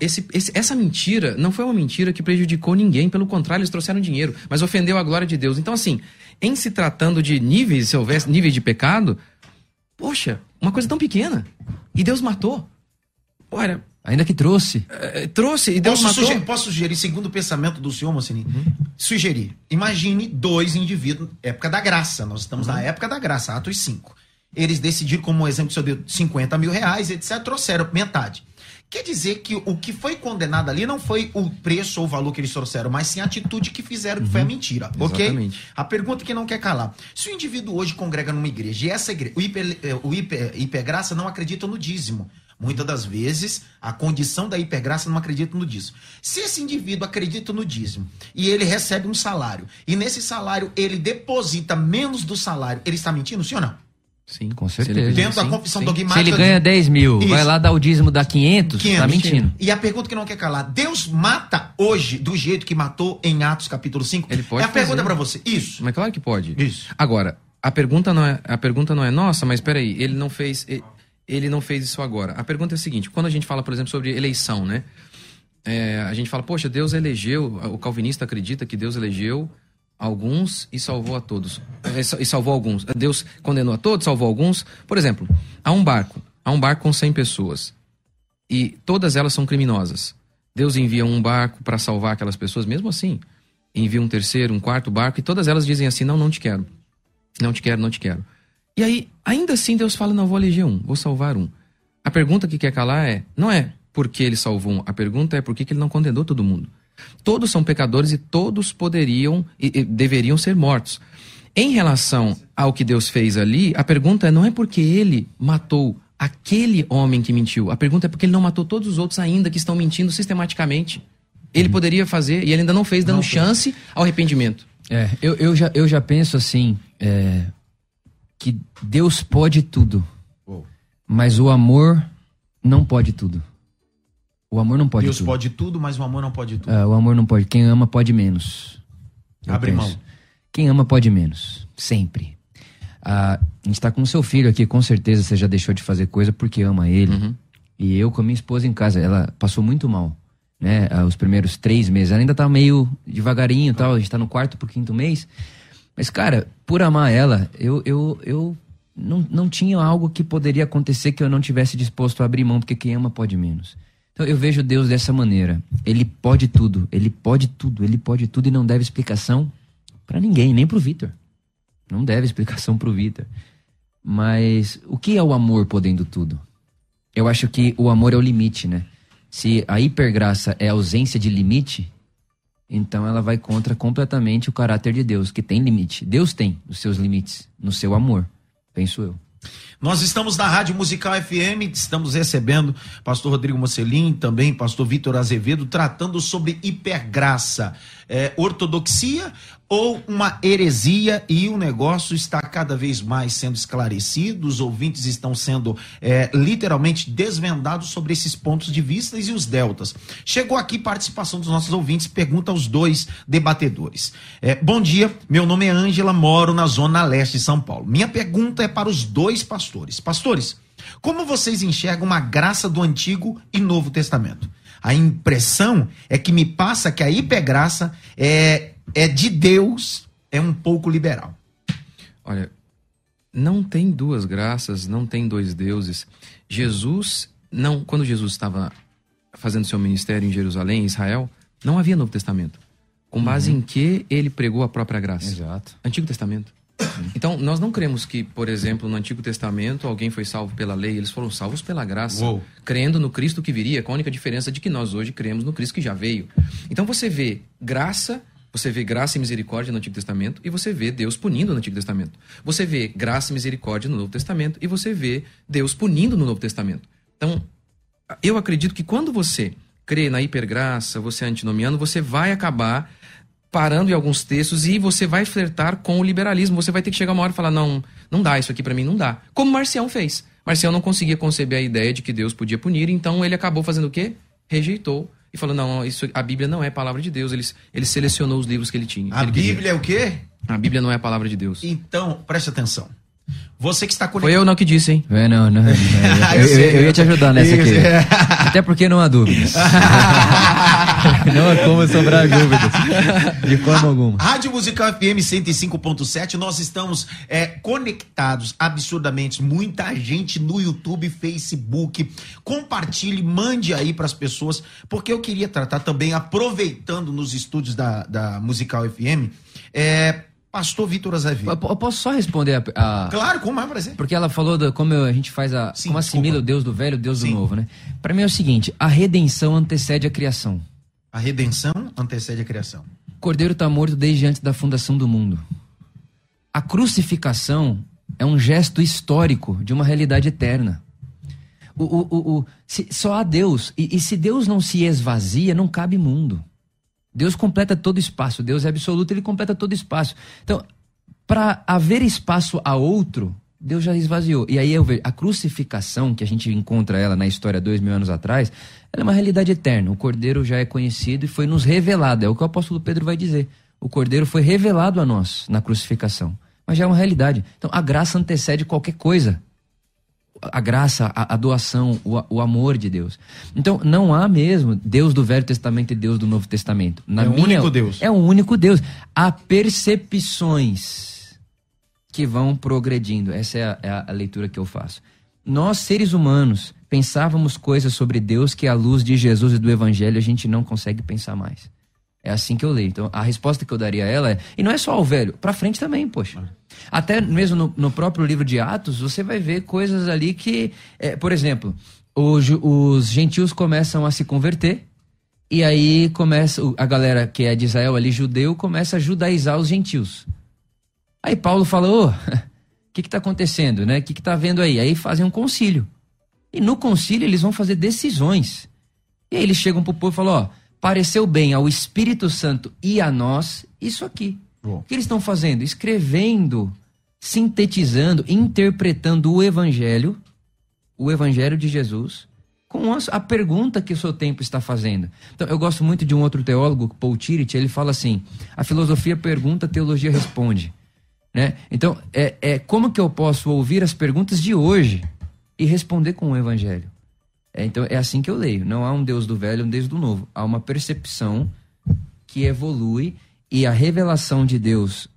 Esse, esse, essa mentira não foi uma mentira que prejudicou ninguém, pelo contrário, eles trouxeram dinheiro, mas ofendeu a glória de Deus. Então, assim, em se tratando de níveis, se houvesse níveis de pecado, poxa, uma coisa tão pequena. E Deus matou. Olha, Ainda que trouxe. É, trouxe e Deus posso matou. Sugerir, posso sugerir, segundo o pensamento do senhor, Mocini, uhum. sugerir. Imagine dois indivíduos, época da graça. Nós estamos uhum. na época da graça, Atos 5. Eles decidiram, como exemplo, que o senhor deu 50 mil reais, etc., trouxeram metade. Quer dizer que o que foi condenado ali não foi o preço ou o valor que eles trouxeram, mas sim a atitude que fizeram, que foi a uhum. mentira. Exatamente. Ok? A pergunta que não quer calar. Se o indivíduo hoje congrega numa igreja e essa igreja, o, hiper, o hiper, hipergraça não acredita no dízimo. Muitas das vezes, a condição da hipergraça não acredita no dízimo. Se esse indivíduo acredita no dízimo e ele recebe um salário, e nesse salário ele deposita menos do salário, ele está mentindo, sim ou não? Sim, com certeza. Dentro sim, da confissão sim. dogmática. Se ele ganha 10 mil, isso. vai lá dar o dízimo da 500, 500 tá mentindo. E a pergunta que não quer calar: Deus mata hoje do jeito que matou em Atos capítulo 5? Ele pode. É a fazer. pergunta para você. Isso. Mas claro que pode. Isso. Agora, a pergunta não é, a pergunta não é nossa, mas espera aí, ele não fez. Ele ele não fez isso agora. A pergunta é a seguinte: quando a gente fala, por exemplo, sobre eleição, né? É, a gente fala, poxa, Deus elegeu, o calvinista acredita que Deus elegeu alguns e salvou a todos. É, e salvou alguns. Deus condenou a todos, salvou alguns. Por exemplo, há um barco, há um barco com 100 pessoas e todas elas são criminosas. Deus envia um barco para salvar aquelas pessoas, mesmo assim. Envia um terceiro, um quarto barco e todas elas dizem assim: não, não te quero. Não te quero, não te quero. E aí, ainda assim, Deus fala: não, vou eleger um, vou salvar um. A pergunta que quer calar é: não é porque ele salvou um, a pergunta é por que ele não condenou todo mundo. Todos são pecadores e todos poderiam e, e deveriam ser mortos. Em relação ao que Deus fez ali, a pergunta não é porque ele matou aquele homem que mentiu. A pergunta é porque ele não matou todos os outros ainda que estão mentindo sistematicamente. Ele poderia fazer e ele ainda não fez, dando chance ao arrependimento. É, eu, eu, já, eu já penso assim, é, que Deus pode tudo, mas o amor não pode tudo. O amor não pode Deus tudo. pode tudo, mas o amor não pode tudo. É, o amor não pode. Quem ama pode menos. Eu Abre penso. mão. Quem ama pode menos. Sempre. Ah, a gente tá com o seu filho aqui, com certeza você já deixou de fazer coisa porque ama ele. E eu com a minha esposa em casa, ela passou muito mal. Né? Ah, Os primeiros três meses. Ela ainda tá meio devagarinho e tal. A gente tá no quarto pro quinto mês. Mas, cara, por amar ela, eu, eu, eu não, não tinha algo que poderia acontecer que eu não tivesse disposto a abrir mão, porque quem ama pode menos. Então eu vejo Deus dessa maneira. Ele pode tudo, ele pode tudo, ele pode tudo e não deve explicação pra ninguém, nem pro Vitor. Não deve explicação pro Vitor. Mas o que é o amor podendo tudo? Eu acho que o amor é o limite, né? Se a hipergraça é a ausência de limite, então ela vai contra completamente o caráter de Deus, que tem limite. Deus tem os seus limites no seu amor, penso eu. Nós estamos na Rádio Musical FM, estamos recebendo pastor Rodrigo Mocelin, também pastor Vitor Azevedo, tratando sobre hipergraça. É, ortodoxia ou uma heresia e o negócio está cada vez mais sendo esclarecido, os ouvintes estão sendo é, literalmente desvendados sobre esses pontos de vista e os deltas. Chegou aqui participação dos nossos ouvintes, pergunta aos dois debatedores. É, bom dia, meu nome é Ângela, moro na zona leste de São Paulo. Minha pergunta é para os dois pastores. Pastores, como vocês enxergam a graça do Antigo e Novo Testamento? A impressão é que me passa que a hipergraça é, é de Deus, é um pouco liberal. Olha, não tem duas graças, não tem dois deuses. Jesus, não, quando Jesus estava fazendo seu ministério em Jerusalém, em Israel, não havia Novo Testamento. Com base em que ele pregou a própria graça? Exato. Antigo Testamento. Então, nós não cremos que, por exemplo, no Antigo Testamento alguém foi salvo pela lei, eles foram salvos pela graça, Uou. crendo no Cristo que viria, com a única diferença de que nós hoje cremos no Cristo que já veio. Então você vê graça, você vê graça e misericórdia no Antigo Testamento e você vê Deus punindo no Antigo Testamento. Você vê graça e misericórdia no Novo Testamento e você vê Deus punindo no Novo Testamento. Então, eu acredito que quando você crê na hipergraça, você é antinomiano, você vai acabar parando em alguns textos e você vai flertar com o liberalismo. Você vai ter que chegar uma hora e falar: não, não dá, isso aqui pra mim não dá. Como Marcião fez. Marcião não conseguia conceber a ideia de que Deus podia punir, então ele acabou fazendo o quê? Rejeitou e falou: não, isso, a Bíblia não é a palavra de Deus. Ele, ele selecionou os livros que ele tinha. A ele queria. Bíblia é o quê? A Bíblia não é a palavra de Deus. Então, preste atenção. Você que está Foi conectado. eu não que disse, hein? É, não, não. é, Eu eu, eu- eu ia te ajudar nessa aqui. Isso. Até porque não há dúvidas. não há como sobrar dúvidas. De forma alguma. Rádio Musical FM 105.7, nós estamos é, conectados absurdamente. Muita gente no YouTube, Facebook. Compartilhe, mande aí para as pessoas, porque eu queria tratar também, aproveitando nos estúdios da, da Musical FM, é, Pastor Vitor Azevedo. Eu posso só responder a. a- Claro, como é prazer. Porque ela falou da como a gente faz a. Sim, como assimila desculpa. o Deus do velho, o Deus Sim. do novo, né? Pra mim é o seguinte: a redenção antecede a criação. A redenção antecede a criação. O cordeiro está morto desde antes da fundação do mundo. A crucificação é um gesto histórico de uma realidade eterna. O, o- o- o- se- só há Deus. E, e se Deus não se esvazia, não cabe mundo. Deus completa todo espaço. Deus é absoluto, ele completa todo espaço. Então, para haver espaço a outro, Deus já esvaziou. E aí eu vejo a crucificação, que a gente encontra ela na história dois mil anos atrás, ela é uma realidade eterna. O Cordeiro já é conhecido e foi nos revelado. É o que o apóstolo Pedro vai dizer. O Cordeiro foi revelado a nós na crucificação. Mas já é uma realidade. Então a graça antecede qualquer coisa a graça, a, a doação, o, o amor de Deus. Então, não há mesmo Deus do Velho Testamento e Deus do Novo Testamento. Na É o único Deus. É o único Deus. Há percepções que vão progredindo. Essa é a, é a- leitura que eu faço. Nós, seres humanos, pensávamos coisas sobre Deus que, à luz de Jesus e do Evangelho, a gente não consegue pensar mais. É assim que eu leio. Então, a resposta que eu daria a ela é. E não é só ao velho, pra frente também, poxa. Até mesmo no, no próprio livro de Atos, você vai ver coisas ali que. é, por exemplo, os, os gentios começam a se converter. E aí começa a galera que é de Israel ali, judeu, começa a judaizar os gentios. Aí Paulo fala, ô, o que que tá acontecendo, né? O que que tá vendo aí? Aí fazem um concílio. E no concílio eles vão fazer decisões. E aí eles chegam pro povo e falam, ó, pareceu bem ao Espírito Santo e a nós isso aqui. O que eles estão fazendo? Escrevendo, sintetizando, interpretando o evangelho, o evangelho de Jesus, com a pergunta que o seu tempo está fazendo. Então, eu gosto muito de um outro teólogo, Paul Tillich, ele fala assim: a filosofia pergunta, a teologia responde. Né? Então, é, é como que eu posso ouvir as perguntas de hoje e responder com o evangelho? É, então, é assim que eu leio. Não há um Deus do velho, um Deus do novo. Há uma percepção que evolui e a revelação de Deus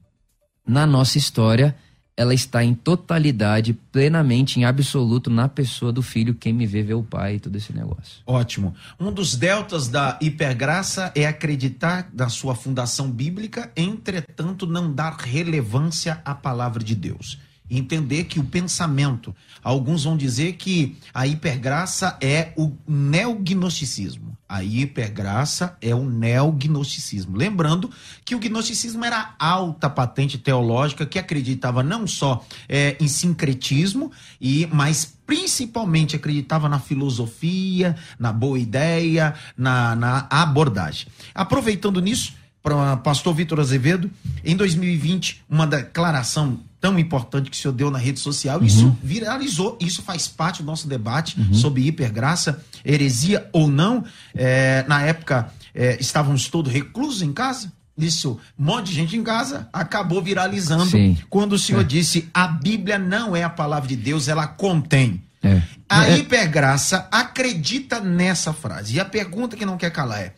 na nossa história, ela está em totalidade, plenamente, em absoluto, na pessoa do filho. Quem me vê, vê o pai e todo esse negócio. Ótimo. Um dos deltas da hipergraça é acreditar na sua fundação bíblica, entretanto, não dar relevância à palavra de Deus. Entender que o pensamento, alguns vão dizer que a hipergraça é o neognosticismo. A hipergraça é o neognosticismo. Lembrando que o gnosticismo era alta patente teológica que acreditava não só eh, em sincretismo, e mas principalmente acreditava na filosofia, na boa ideia, na, na abordagem. Aproveitando nisso, para pastor Vitor Azevedo, em 2020, uma declaração tão importante que o senhor deu na rede social, isso viralizou, isso faz parte do nosso debate sobre hipergraça, heresia ou não. É, na época, é, estávamos todos reclusos em casa. Isso, um monte de gente em casa, acabou viralizando Sim. quando o senhor disse a Bíblia não é a palavra de Deus, ela contém. É. A É. hipergraça acredita nessa frase. E a pergunta que não quer calar é: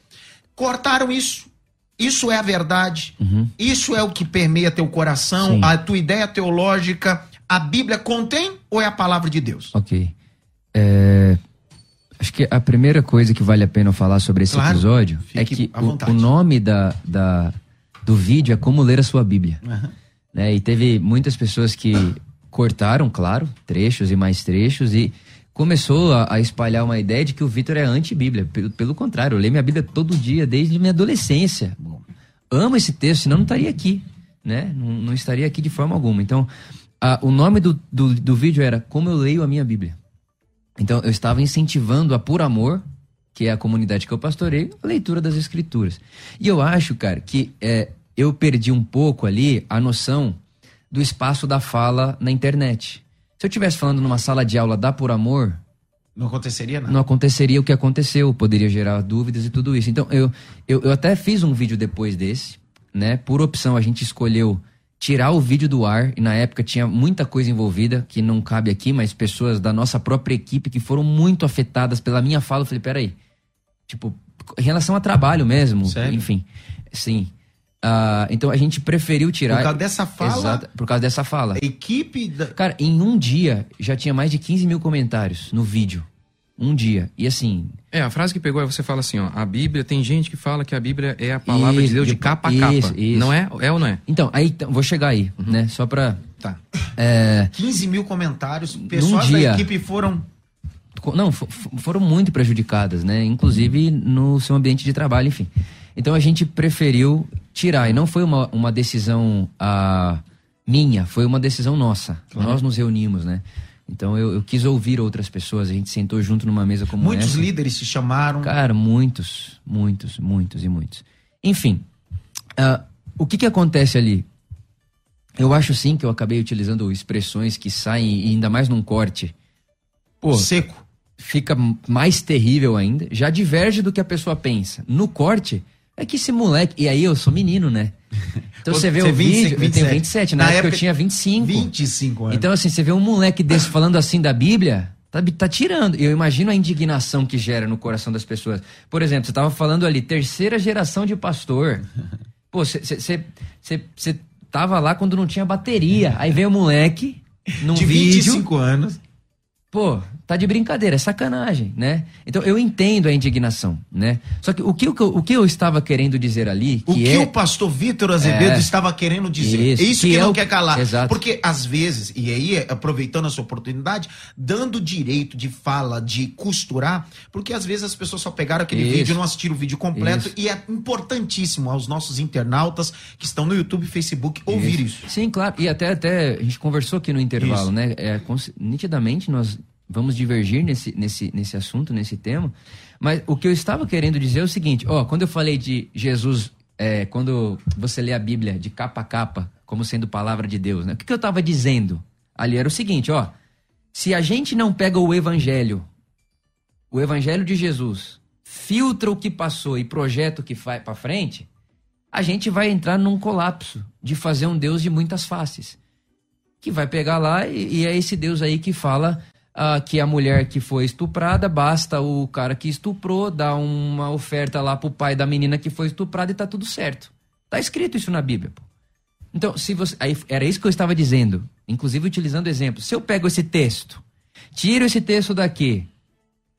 cortaram isso? Isso é a verdade? Isso é o que permeia teu coração, Sim. a tua ideia teológica? A Bíblia contém ou é a palavra de Deus? Ok. É, acho que a primeira coisa que vale a pena falar sobre esse Claro. episódio é que o, o nome da, da- do vídeo é Como Ler a Sua Bíblia. Aham. né? E teve muitas pessoas que cortaram, claro, trechos e mais trechos e começou a, a espalhar uma ideia de que o Vitor é anti-Bíblia. Pelo, pelo contrário, eu leio minha Bíblia todo dia, desde minha adolescência. Amo esse texto, senão não estaria aqui, né? Não, não estaria aqui de forma alguma. Então, a- o nome do, do, do vídeo era Como Eu Leio a Minha Bíblia. Então, eu estava incentivando a Por Amor, que é a comunidade que eu pastorei, a leitura das escrituras. E eu acho, cara, que é, eu perdi um pouco ali a noção do espaço da fala na internet. Se eu estivesse falando numa sala de aula da Por Amor, Não aconteceria nada. não aconteceria o que aconteceu, poderia gerar dúvidas e tudo isso. Então, eu, eu, eu até fiz um vídeo depois desse, né? Por opção, a gente escolheu tirar o vídeo do ar, e na época tinha muita coisa envolvida, que não cabe aqui, mas pessoas da nossa própria equipe que foram muito afetadas pela minha fala. Eu falei, peraí, tipo, em relação a trabalho mesmo, Sério? enfim, sim. Ah, então a gente preferiu tirar. Por causa dessa fala? Exato, por causa dessa fala. A equipe da... Cara, em um dia já tinha mais de 15 mil comentários no vídeo. Um dia. E assim. É, a frase que pegou é você fala assim, ó, a Bíblia, tem gente que fala que a Bíblia é a palavra Isso, de Deus de capa a isso, capa. isso. Não é? É ou não é? Então, aí então, vou chegar aí, né? Só pra. Tá. É, 15 mil comentários, pessoas dia. da equipe foram. não, fo- fo- foram muito prejudicadas, né? Inclusive no seu ambiente de trabalho, enfim. Então a gente preferiu tirar. E não foi uma, uma decisão ah, minha, foi uma decisão nossa. Nós nos reunimos, né? Então eu, eu quis ouvir outras pessoas. A gente sentou junto numa mesa como Muitos essa. líderes se chamaram. Cara, muitos, muitos, muitos e muitos. Enfim, ah, o que que acontece ali? Eu acho sim que eu acabei utilizando expressões que saem, e ainda mais num corte. Pô, Seco. fica mais terrível ainda. Já diverge do que a pessoa pensa. No corte, é que esse moleque. E aí eu sou menino, né? Então você vê Você o 25, vídeo. Eu tenho 27, na, época, eu tinha 25. 25 anos. Então, assim, você vê um moleque desse falando assim da Bíblia, tá, tá tirando. E eu imagino a indignação que gera no coração das pessoas. Por exemplo, você tava falando ali, terceira geração de pastor. Pô, você tava lá quando não tinha bateria. Aí veio o moleque num de vídeo. 25 anos. Pô, Tá de brincadeira, é sacanagem, né? Então eu entendo a indignação, né? Só que o que, eu- o que eu estava querendo dizer ali, que O que é... o pastor Vitor Azevedo É. estava querendo dizer. Isso, é isso que que, é não o- quer calar. Exato. Porque, às vezes, e aí, aproveitando essa oportunidade, dando direito de fala, de costurar, porque às vezes as pessoas só pegaram aquele Isso. vídeo, não assistiram o vídeo completo, Isso. e é importantíssimo aos nossos internautas que estão no YouTube e Facebook ouvir isso. Sim, claro. E até, até a gente conversou aqui no intervalo, né? É, nitidamente nós vamos divergir nesse, nesse, nesse assunto, nesse tema. Mas o que eu estava querendo dizer é o seguinte: ó, quando eu falei de Jesus, é, quando você lê a Bíblia de capa a capa, como sendo palavra de Deus, né? O que, que eu estava dizendo? Ali era o seguinte: ó, se a gente não pega o evangelho, o evangelho de Jesus, filtra o que passou e projeta o que vai para frente, a gente vai entrar num colapso de fazer um Deus de muitas faces. Que vai pegar lá e, e é esse Deus aí que fala ah, que a mulher que foi estuprada, basta o cara que estuprou dar uma oferta lá pro pai da menina que foi estuprada e tá tudo certo. Tá escrito isso na Bíblia, pô. Então, se você. Aí, era isso que eu estava dizendo, inclusive utilizando exemplo. Se eu pego esse texto, tiro esse texto daqui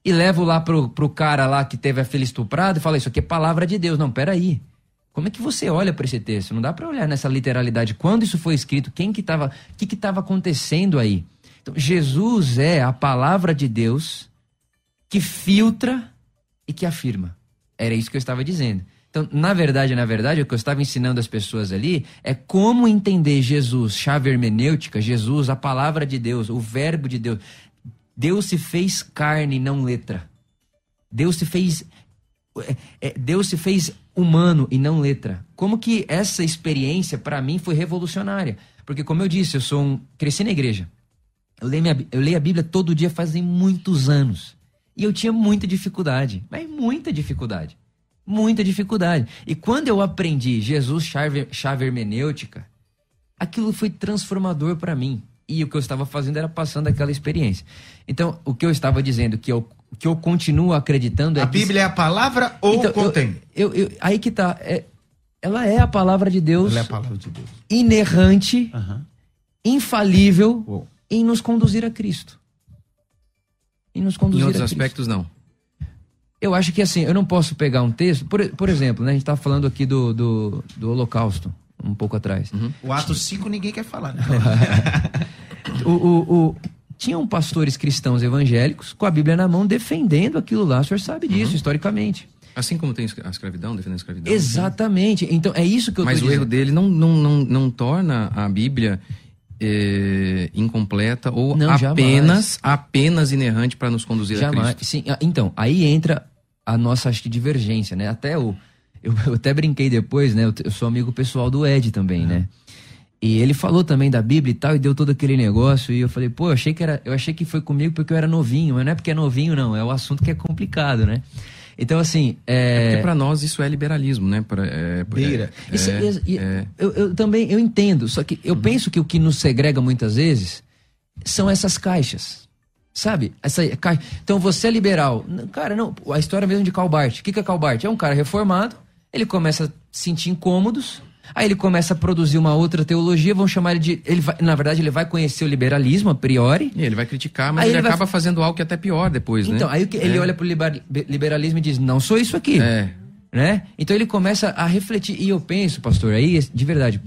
e levo lá pro, pro cara lá que teve a filha estuprada e falo, isso aqui é palavra de Deus. Não, peraí. Como é que você olha para esse texto? Não dá para olhar nessa literalidade. Quando isso foi escrito? Quem que estava? O que que estava acontecendo aí? Então, Jesus é a palavra de Deus que filtra e que afirma. Era isso que eu estava dizendo. Então, na verdade, na verdade, o que eu estava ensinando as pessoas ali é como entender Jesus, chave hermenêutica, Jesus, a palavra de Deus, o verbo de Deus. Deus se fez carne, não letra. Deus se fez é, é, Deus se fez humano e não letra. Como que essa experiência para mim foi revolucionária? Porque como eu disse, eu sou um cresci na igreja. Eu leio, minha, eu leio a Bíblia todo dia fazem muitos anos. E eu tinha muita dificuldade, mas muita dificuldade. Muita dificuldade. E quando eu aprendi Jesus chave, chave hermenêutica, aquilo foi transformador para mim. E o que eu estava fazendo era passando aquela experiência. Então, o que eu estava dizendo, que eu, que eu continuo acreditando é A que- Bíblia é a palavra ou Então, contém? eu, eu- aí que tá. é- ela é a palavra de Deus, Ela é a palavra de Deus. inerrante, Aham. infalível Uou. Em nos conduzir a Cristo. Em nos Em conduzir outros a Cristo. aspectos, não. Eu acho que assim, eu não posso pegar um texto. Por, por exemplo, né, a gente estava falando aqui do, do, do Holocausto, um pouco atrás. O ato 5 ninguém quer falar, né? O, o- o- tinham pastores cristãos evangélicos com a Bíblia na mão defendendo aquilo lá. O senhor sabe disso, historicamente. Assim como tem a escravidão, defendendo a escravidão. Exatamente. Então, é isso que eu Mas tô o erro dizendo. dele não, não, não, não torna a Bíblia eh, incompleta ou Não, jamais. apenas apenas inerrante para nos conduzir a Jamais. Cristo. Sim, ah, então, aí entra a nossa, acho que, divergência, né? Até o. Eu, eu até brinquei depois, né? Eu, sou amigo pessoal do Ed também, né? E ele falou também da Bíblia e tal, e deu todo aquele negócio. E eu falei, pô, eu achei que era. Eu achei que foi comigo porque eu era novinho, mas não é porque é novinho, não. É o assunto que é complicado, né? Então, assim. É... Porque para nós isso é liberalismo, né? Pra, é, Beira. É, Isso- é, isso- e- é. eu, eu também eu entendo, só que eu penso que o que nos segrega muitas vezes são essas caixas. Sabe? Essa caixa. Então você é liberal. Cara, não. A história mesmo de Calbart. O que, que é Calbart? É um cara reformado, ele começa a se sentir incômodos, aí ele começa a produzir uma outra teologia, vão chamar ele de. Ele vai- na verdade, ele vai conhecer o liberalismo a priori. E ele vai criticar, mas ele, ele vai acaba fa- fazendo algo que é até pior depois, né? Então, aí o ele É. olha pro liber- liberalismo e diz: não sou isso aqui. É. né? Então ele começa a refletir. E eu penso, pastor, aí, de verdade,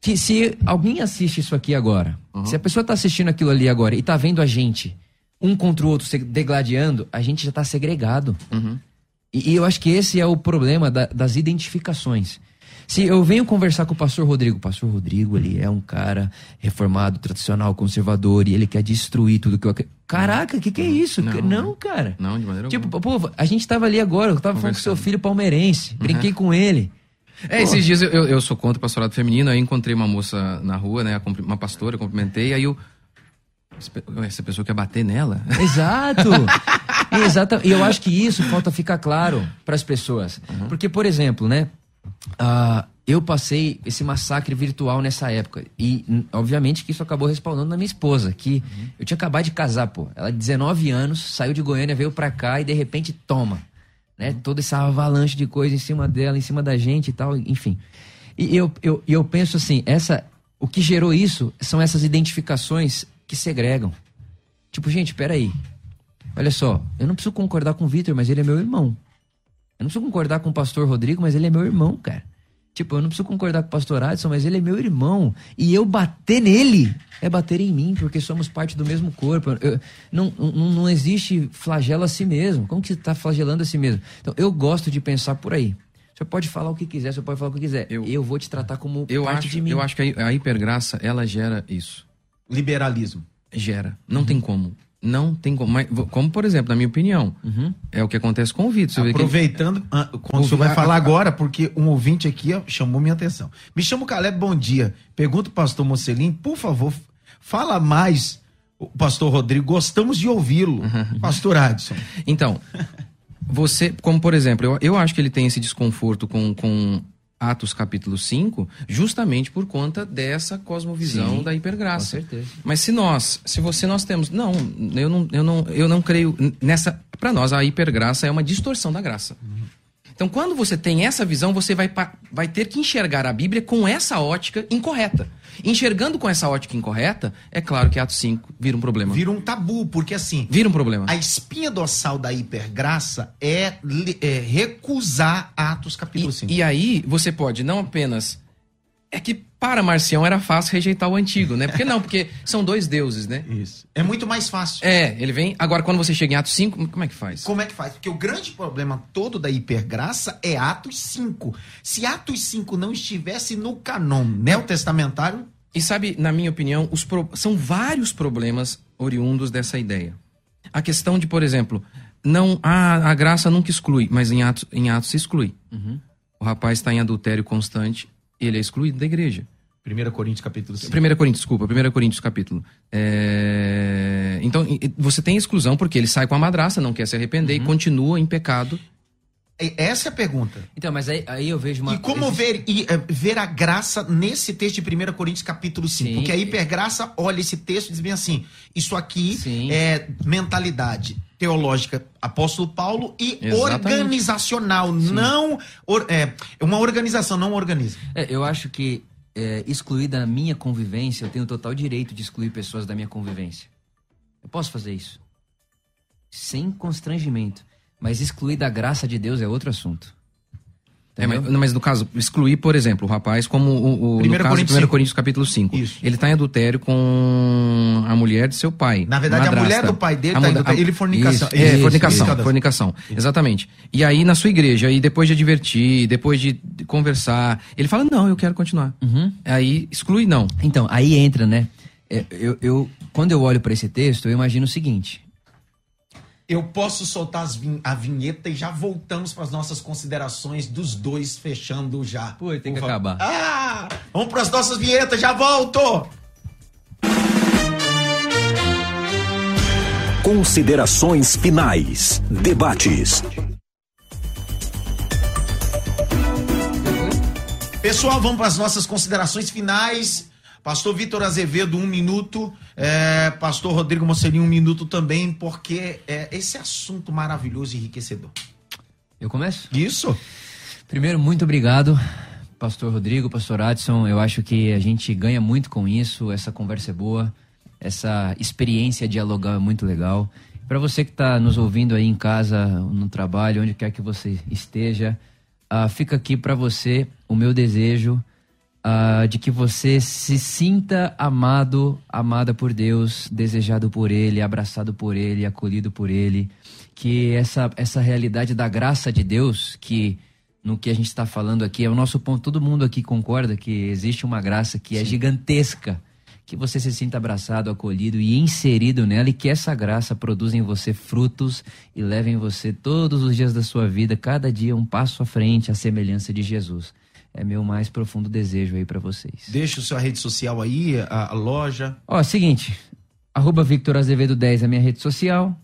que se alguém assiste isso aqui agora, se a pessoa tá assistindo aquilo ali agora e tá vendo a gente, um contra o outro, se degladiando, a gente já tá segregado. E, e eu acho que esse é o problema da- das identificações. Se eu venho conversar com o pastor Rodrigo, o pastor Rodrigo, ele é um cara reformado, tradicional, conservador, e ele quer destruir tudo que eu acredito. Caraca, o que, que é isso? Não, Não, cara. Não, de maneira Tipo, alguma. pô, a gente tava ali agora, eu tava falando com seu filho palmeirense, brinquei com ele. É, esses dias eu, eu, sou contra o pastorado feminino, aí encontrei uma moça na rua, né? Uma pastora, eu cumprimentei, aí eu. Essa pessoa quer bater nela? Exato! Exato. E eu acho que isso falta ficar claro para as pessoas. Porque, por exemplo, né? Ah, eu passei esse massacre virtual nessa época. E, obviamente, que isso acabou respaldando na minha esposa, que eu tinha acabado de casar, pô. Ela, 19 anos, saiu de Goiânia, veio pra cá e de repente toma. Né? Toda essa avalanche de coisa em cima dela, em cima da gente e tal, enfim. E eu, eu, eu penso assim, essa, o que gerou isso são essas identificações que segregam. Tipo, gente, peraí. Olha só, eu não preciso concordar com o Vitor, mas ele é meu irmão. Eu não preciso concordar com o pastor Rodrigo, mas ele é meu irmão, cara. Tipo, eu não preciso concordar com o pastor Adson, mas ele é meu irmão. E eu bater nele é bater em mim, porque somos parte do mesmo corpo. Eu- não, não, não existe flagelo a si mesmo. Como que você está flagelando a si mesmo? Então, eu gosto de pensar por aí. Você pode falar o que quiser, você pode falar o que quiser. Eu, vou te tratar como Eu parte acho, de mim. eu acho que a, a hipergraça, ela gera isso. Liberalismo. Gera. Não tem como. Não tem como. Mas, como, por exemplo, na minha opinião, é o que acontece com o Vitor. Vê que- Aproveitando, ah, quando o senhor vai falar agora, porque um ouvinte aqui ó, chamou minha atenção. Me chamo Caleb, bom dia. Pergunta o pastor Mocelin, por favor, fala mais, o pastor Rodrigo, gostamos de ouvi-lo. Pastor Adson. Então, você, como por exemplo, eu, eu acho que ele tem esse desconforto com, com Atos capítulo 5, justamente por conta dessa cosmovisão Sim, da hipergraça. com certeza. Mas se nós, se você nós temos, não, eu não, eu não, eu não creio nessa, para nós a hipergraça é uma distorção da graça. Então, quando você tem essa visão, você vai, vai ter que enxergar a Bíblia com essa ótica incorreta. Enxergando com essa ótica incorreta, é claro que Atos 5 vira um problema. Vira um tabu, porque assim. Vira um problema. A espinha dorsal da hipergraça é, é recusar Atos capítulo 5. E aí, você pode não apenas. É que para Marcião era fácil rejeitar o antigo, né? Porque não, porque são dois deuses, né? Isso. É muito mais fácil. É, ele vem. Agora, quando você chega em Atos 5, como é que faz? Como é que faz? Porque o grande problema todo da hipergraça é Atos 5. Se Atos 5 não estivesse no canon neotestamentário, E sabe, na minha opinião, pro- são vários problemas oriundos dessa ideia. A questão de, por exemplo, não ah, a graça nunca exclui, mas em Atos, em Atos se exclui. O rapaz está em adultério constante, ele é excluído da igreja. 1 Coríntios capítulo 5. 1 Coríntios, desculpa, 1 Coríntios capítulo. É, Então, você tem exclusão porque ele sai com a madraça, não quer se arrepender e continua em pecado. Essa é a pergunta. Então, mas aí, aí eu vejo uma. E como ver, e, eh, ver a graça nesse texto de 1 Coríntios capítulo 5? Sim. Porque a hipergraça olha esse texto e diz bem assim: isso aqui é mentalidade teológica apóstolo Paulo e Exatamente. organizacional, não or- é, uma organização, não um organismo. É, eu acho que é, excluir da minha convivência, eu tenho total direito de excluir pessoas da minha convivência. Eu posso fazer isso. Sem constrangimento. Mas excluir da graça de Deus é outro assunto. É, mas, mas no caso, excluir, por exemplo, o rapaz, como o, o no Primeiro caso Coríntios de 1 cinco. Coríntios capítulo 5. Ele está em adultério com a mulher de seu pai. Na verdade, a madrasta. mulher do pai dele A tá em adultério. Ele fornicação. Isso, é, Isso, fornicação, isso. fornicação. Exatamente. E aí, na sua igreja, e depois de advertir, depois de conversar, ele fala, não, eu quero continuar. Aí, exclui não. Então, aí entra, né? É, eu, eu- quando eu olho para esse texto, eu imagino o seguinte: Eu posso soltar as vin- a vinheta e já voltamos para as nossas considerações dos dois fechando já. Pô, tem que acabar. Ah! Vamos para as nossas vinhetas, já volto! Considerações finais. Debates. Pessoal, vamos para as nossas considerações finais. Pastor Vitor Azevedo, um minuto. É, Pastor Rodrigo Mocelinho, um minuto também, porque é, esse assunto maravilhoso e enriquecedor. Eu começo? Isso. Primeiro, muito obrigado, Pastor Rodrigo, Pastor Adson. Eu acho que a gente ganha muito com isso. Essa conversa é boa. Essa experiência dialogal é muito legal. Para você que está nos ouvindo aí em casa, no trabalho, onde quer que você esteja, ah, fica aqui para você o meu desejo ah, de que você se sinta amado, amada por Deus, desejado por Ele, abraçado por Ele, acolhido por Ele. Que essa, essa realidade da graça de Deus, que no que a gente está falando aqui, é o nosso ponto. Todo mundo aqui concorda que existe uma graça que é gigantesca. Que você se sinta abraçado, acolhido e inserido nela, e que essa graça produza em você frutos e leve em você todos os dias da sua vida, cada dia um passo à frente, à semelhança de Jesus. É meu mais profundo desejo aí para vocês. Deixa o sua rede social aí, a, a loja. Ó, seguinte, arroba Victor Azevedo 10 é a minha rede social.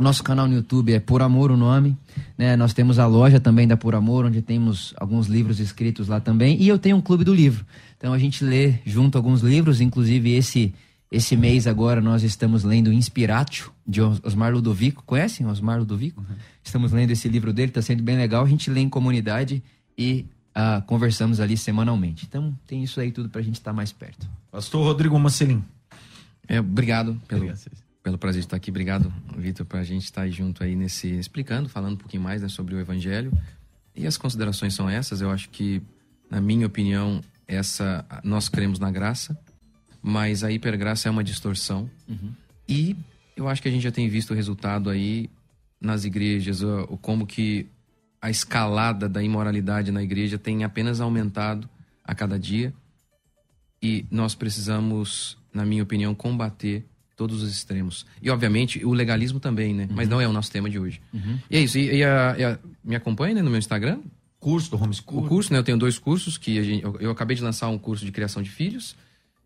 Nosso canal no YouTube é Por Amor o nome. Né? Nós temos a loja também da Por Amor, onde temos alguns livros escritos lá também. E eu tenho um clube do livro. Então a gente lê junto alguns livros, inclusive esse esse mês agora nós estamos lendo Inspiratio, de Os- Osmar Ludovico. Conhecem Osmar Ludovico? Estamos lendo esse livro dele, está sendo bem legal. A gente lê em comunidade e ah, conversamos ali semanalmente. Então tem isso aí tudo para a gente estar mais perto. Pastor Rodrigo Mocelin. É, obrigado pelo, pelo prazer de estar aqui. Obrigado, Vitor, para a gente estar junto aí nesse explicando, falando um pouquinho mais né, sobre o Evangelho. E as considerações são essas. Eu acho que, na minha opinião, essa nós cremos na graça, mas a hipergraça é uma distorção. Uhum. E eu acho que a gente já tem visto o resultado aí nas igrejas, o, o, como que a escalada da imoralidade na igreja tem apenas aumentado a cada dia. E nós precisamos, na minha opinião, combater todos os extremos. E, obviamente, o legalismo também, né? Uhum. Mas não é o nosso tema de hoje. Uhum. E é isso. E, e, a, e a, me acompanha né, no meu Instagram? Curso do homeschool. O curso, né? Eu tenho dois cursos que gente, eu, eu, acabei de lançar um curso de criação de filhos.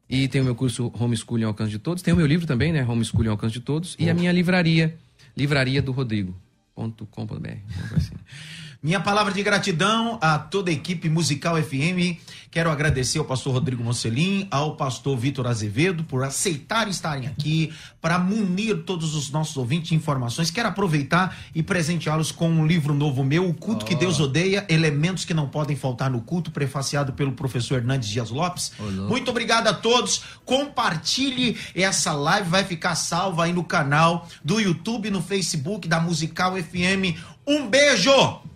E tem o meu curso Homeschooling ao Alcance de Todos. Tem o meu livro também, né? Homeschooling ao Alcance de Todos. E a minha livraria, Livraria do Rodrigo.com.br. Assim. Minha palavra de gratidão a toda a equipe musical FM. Quero agradecer ao pastor Rodrigo Mocelin, ao pastor Vitor Azevedo por aceitar estarem aqui para munir todos os nossos ouvintes de informações. Quero aproveitar e presenteá-los com um livro novo meu, O Culto oh. que Deus Odeia, Elementos que não podem faltar no culto, prefaciado pelo professor Hernandes Dias Lopes. Oh, Muito obrigado a todos. Compartilhe essa live, vai ficar salva aí no canal do YouTube, no Facebook da Musical FM. Um beijo!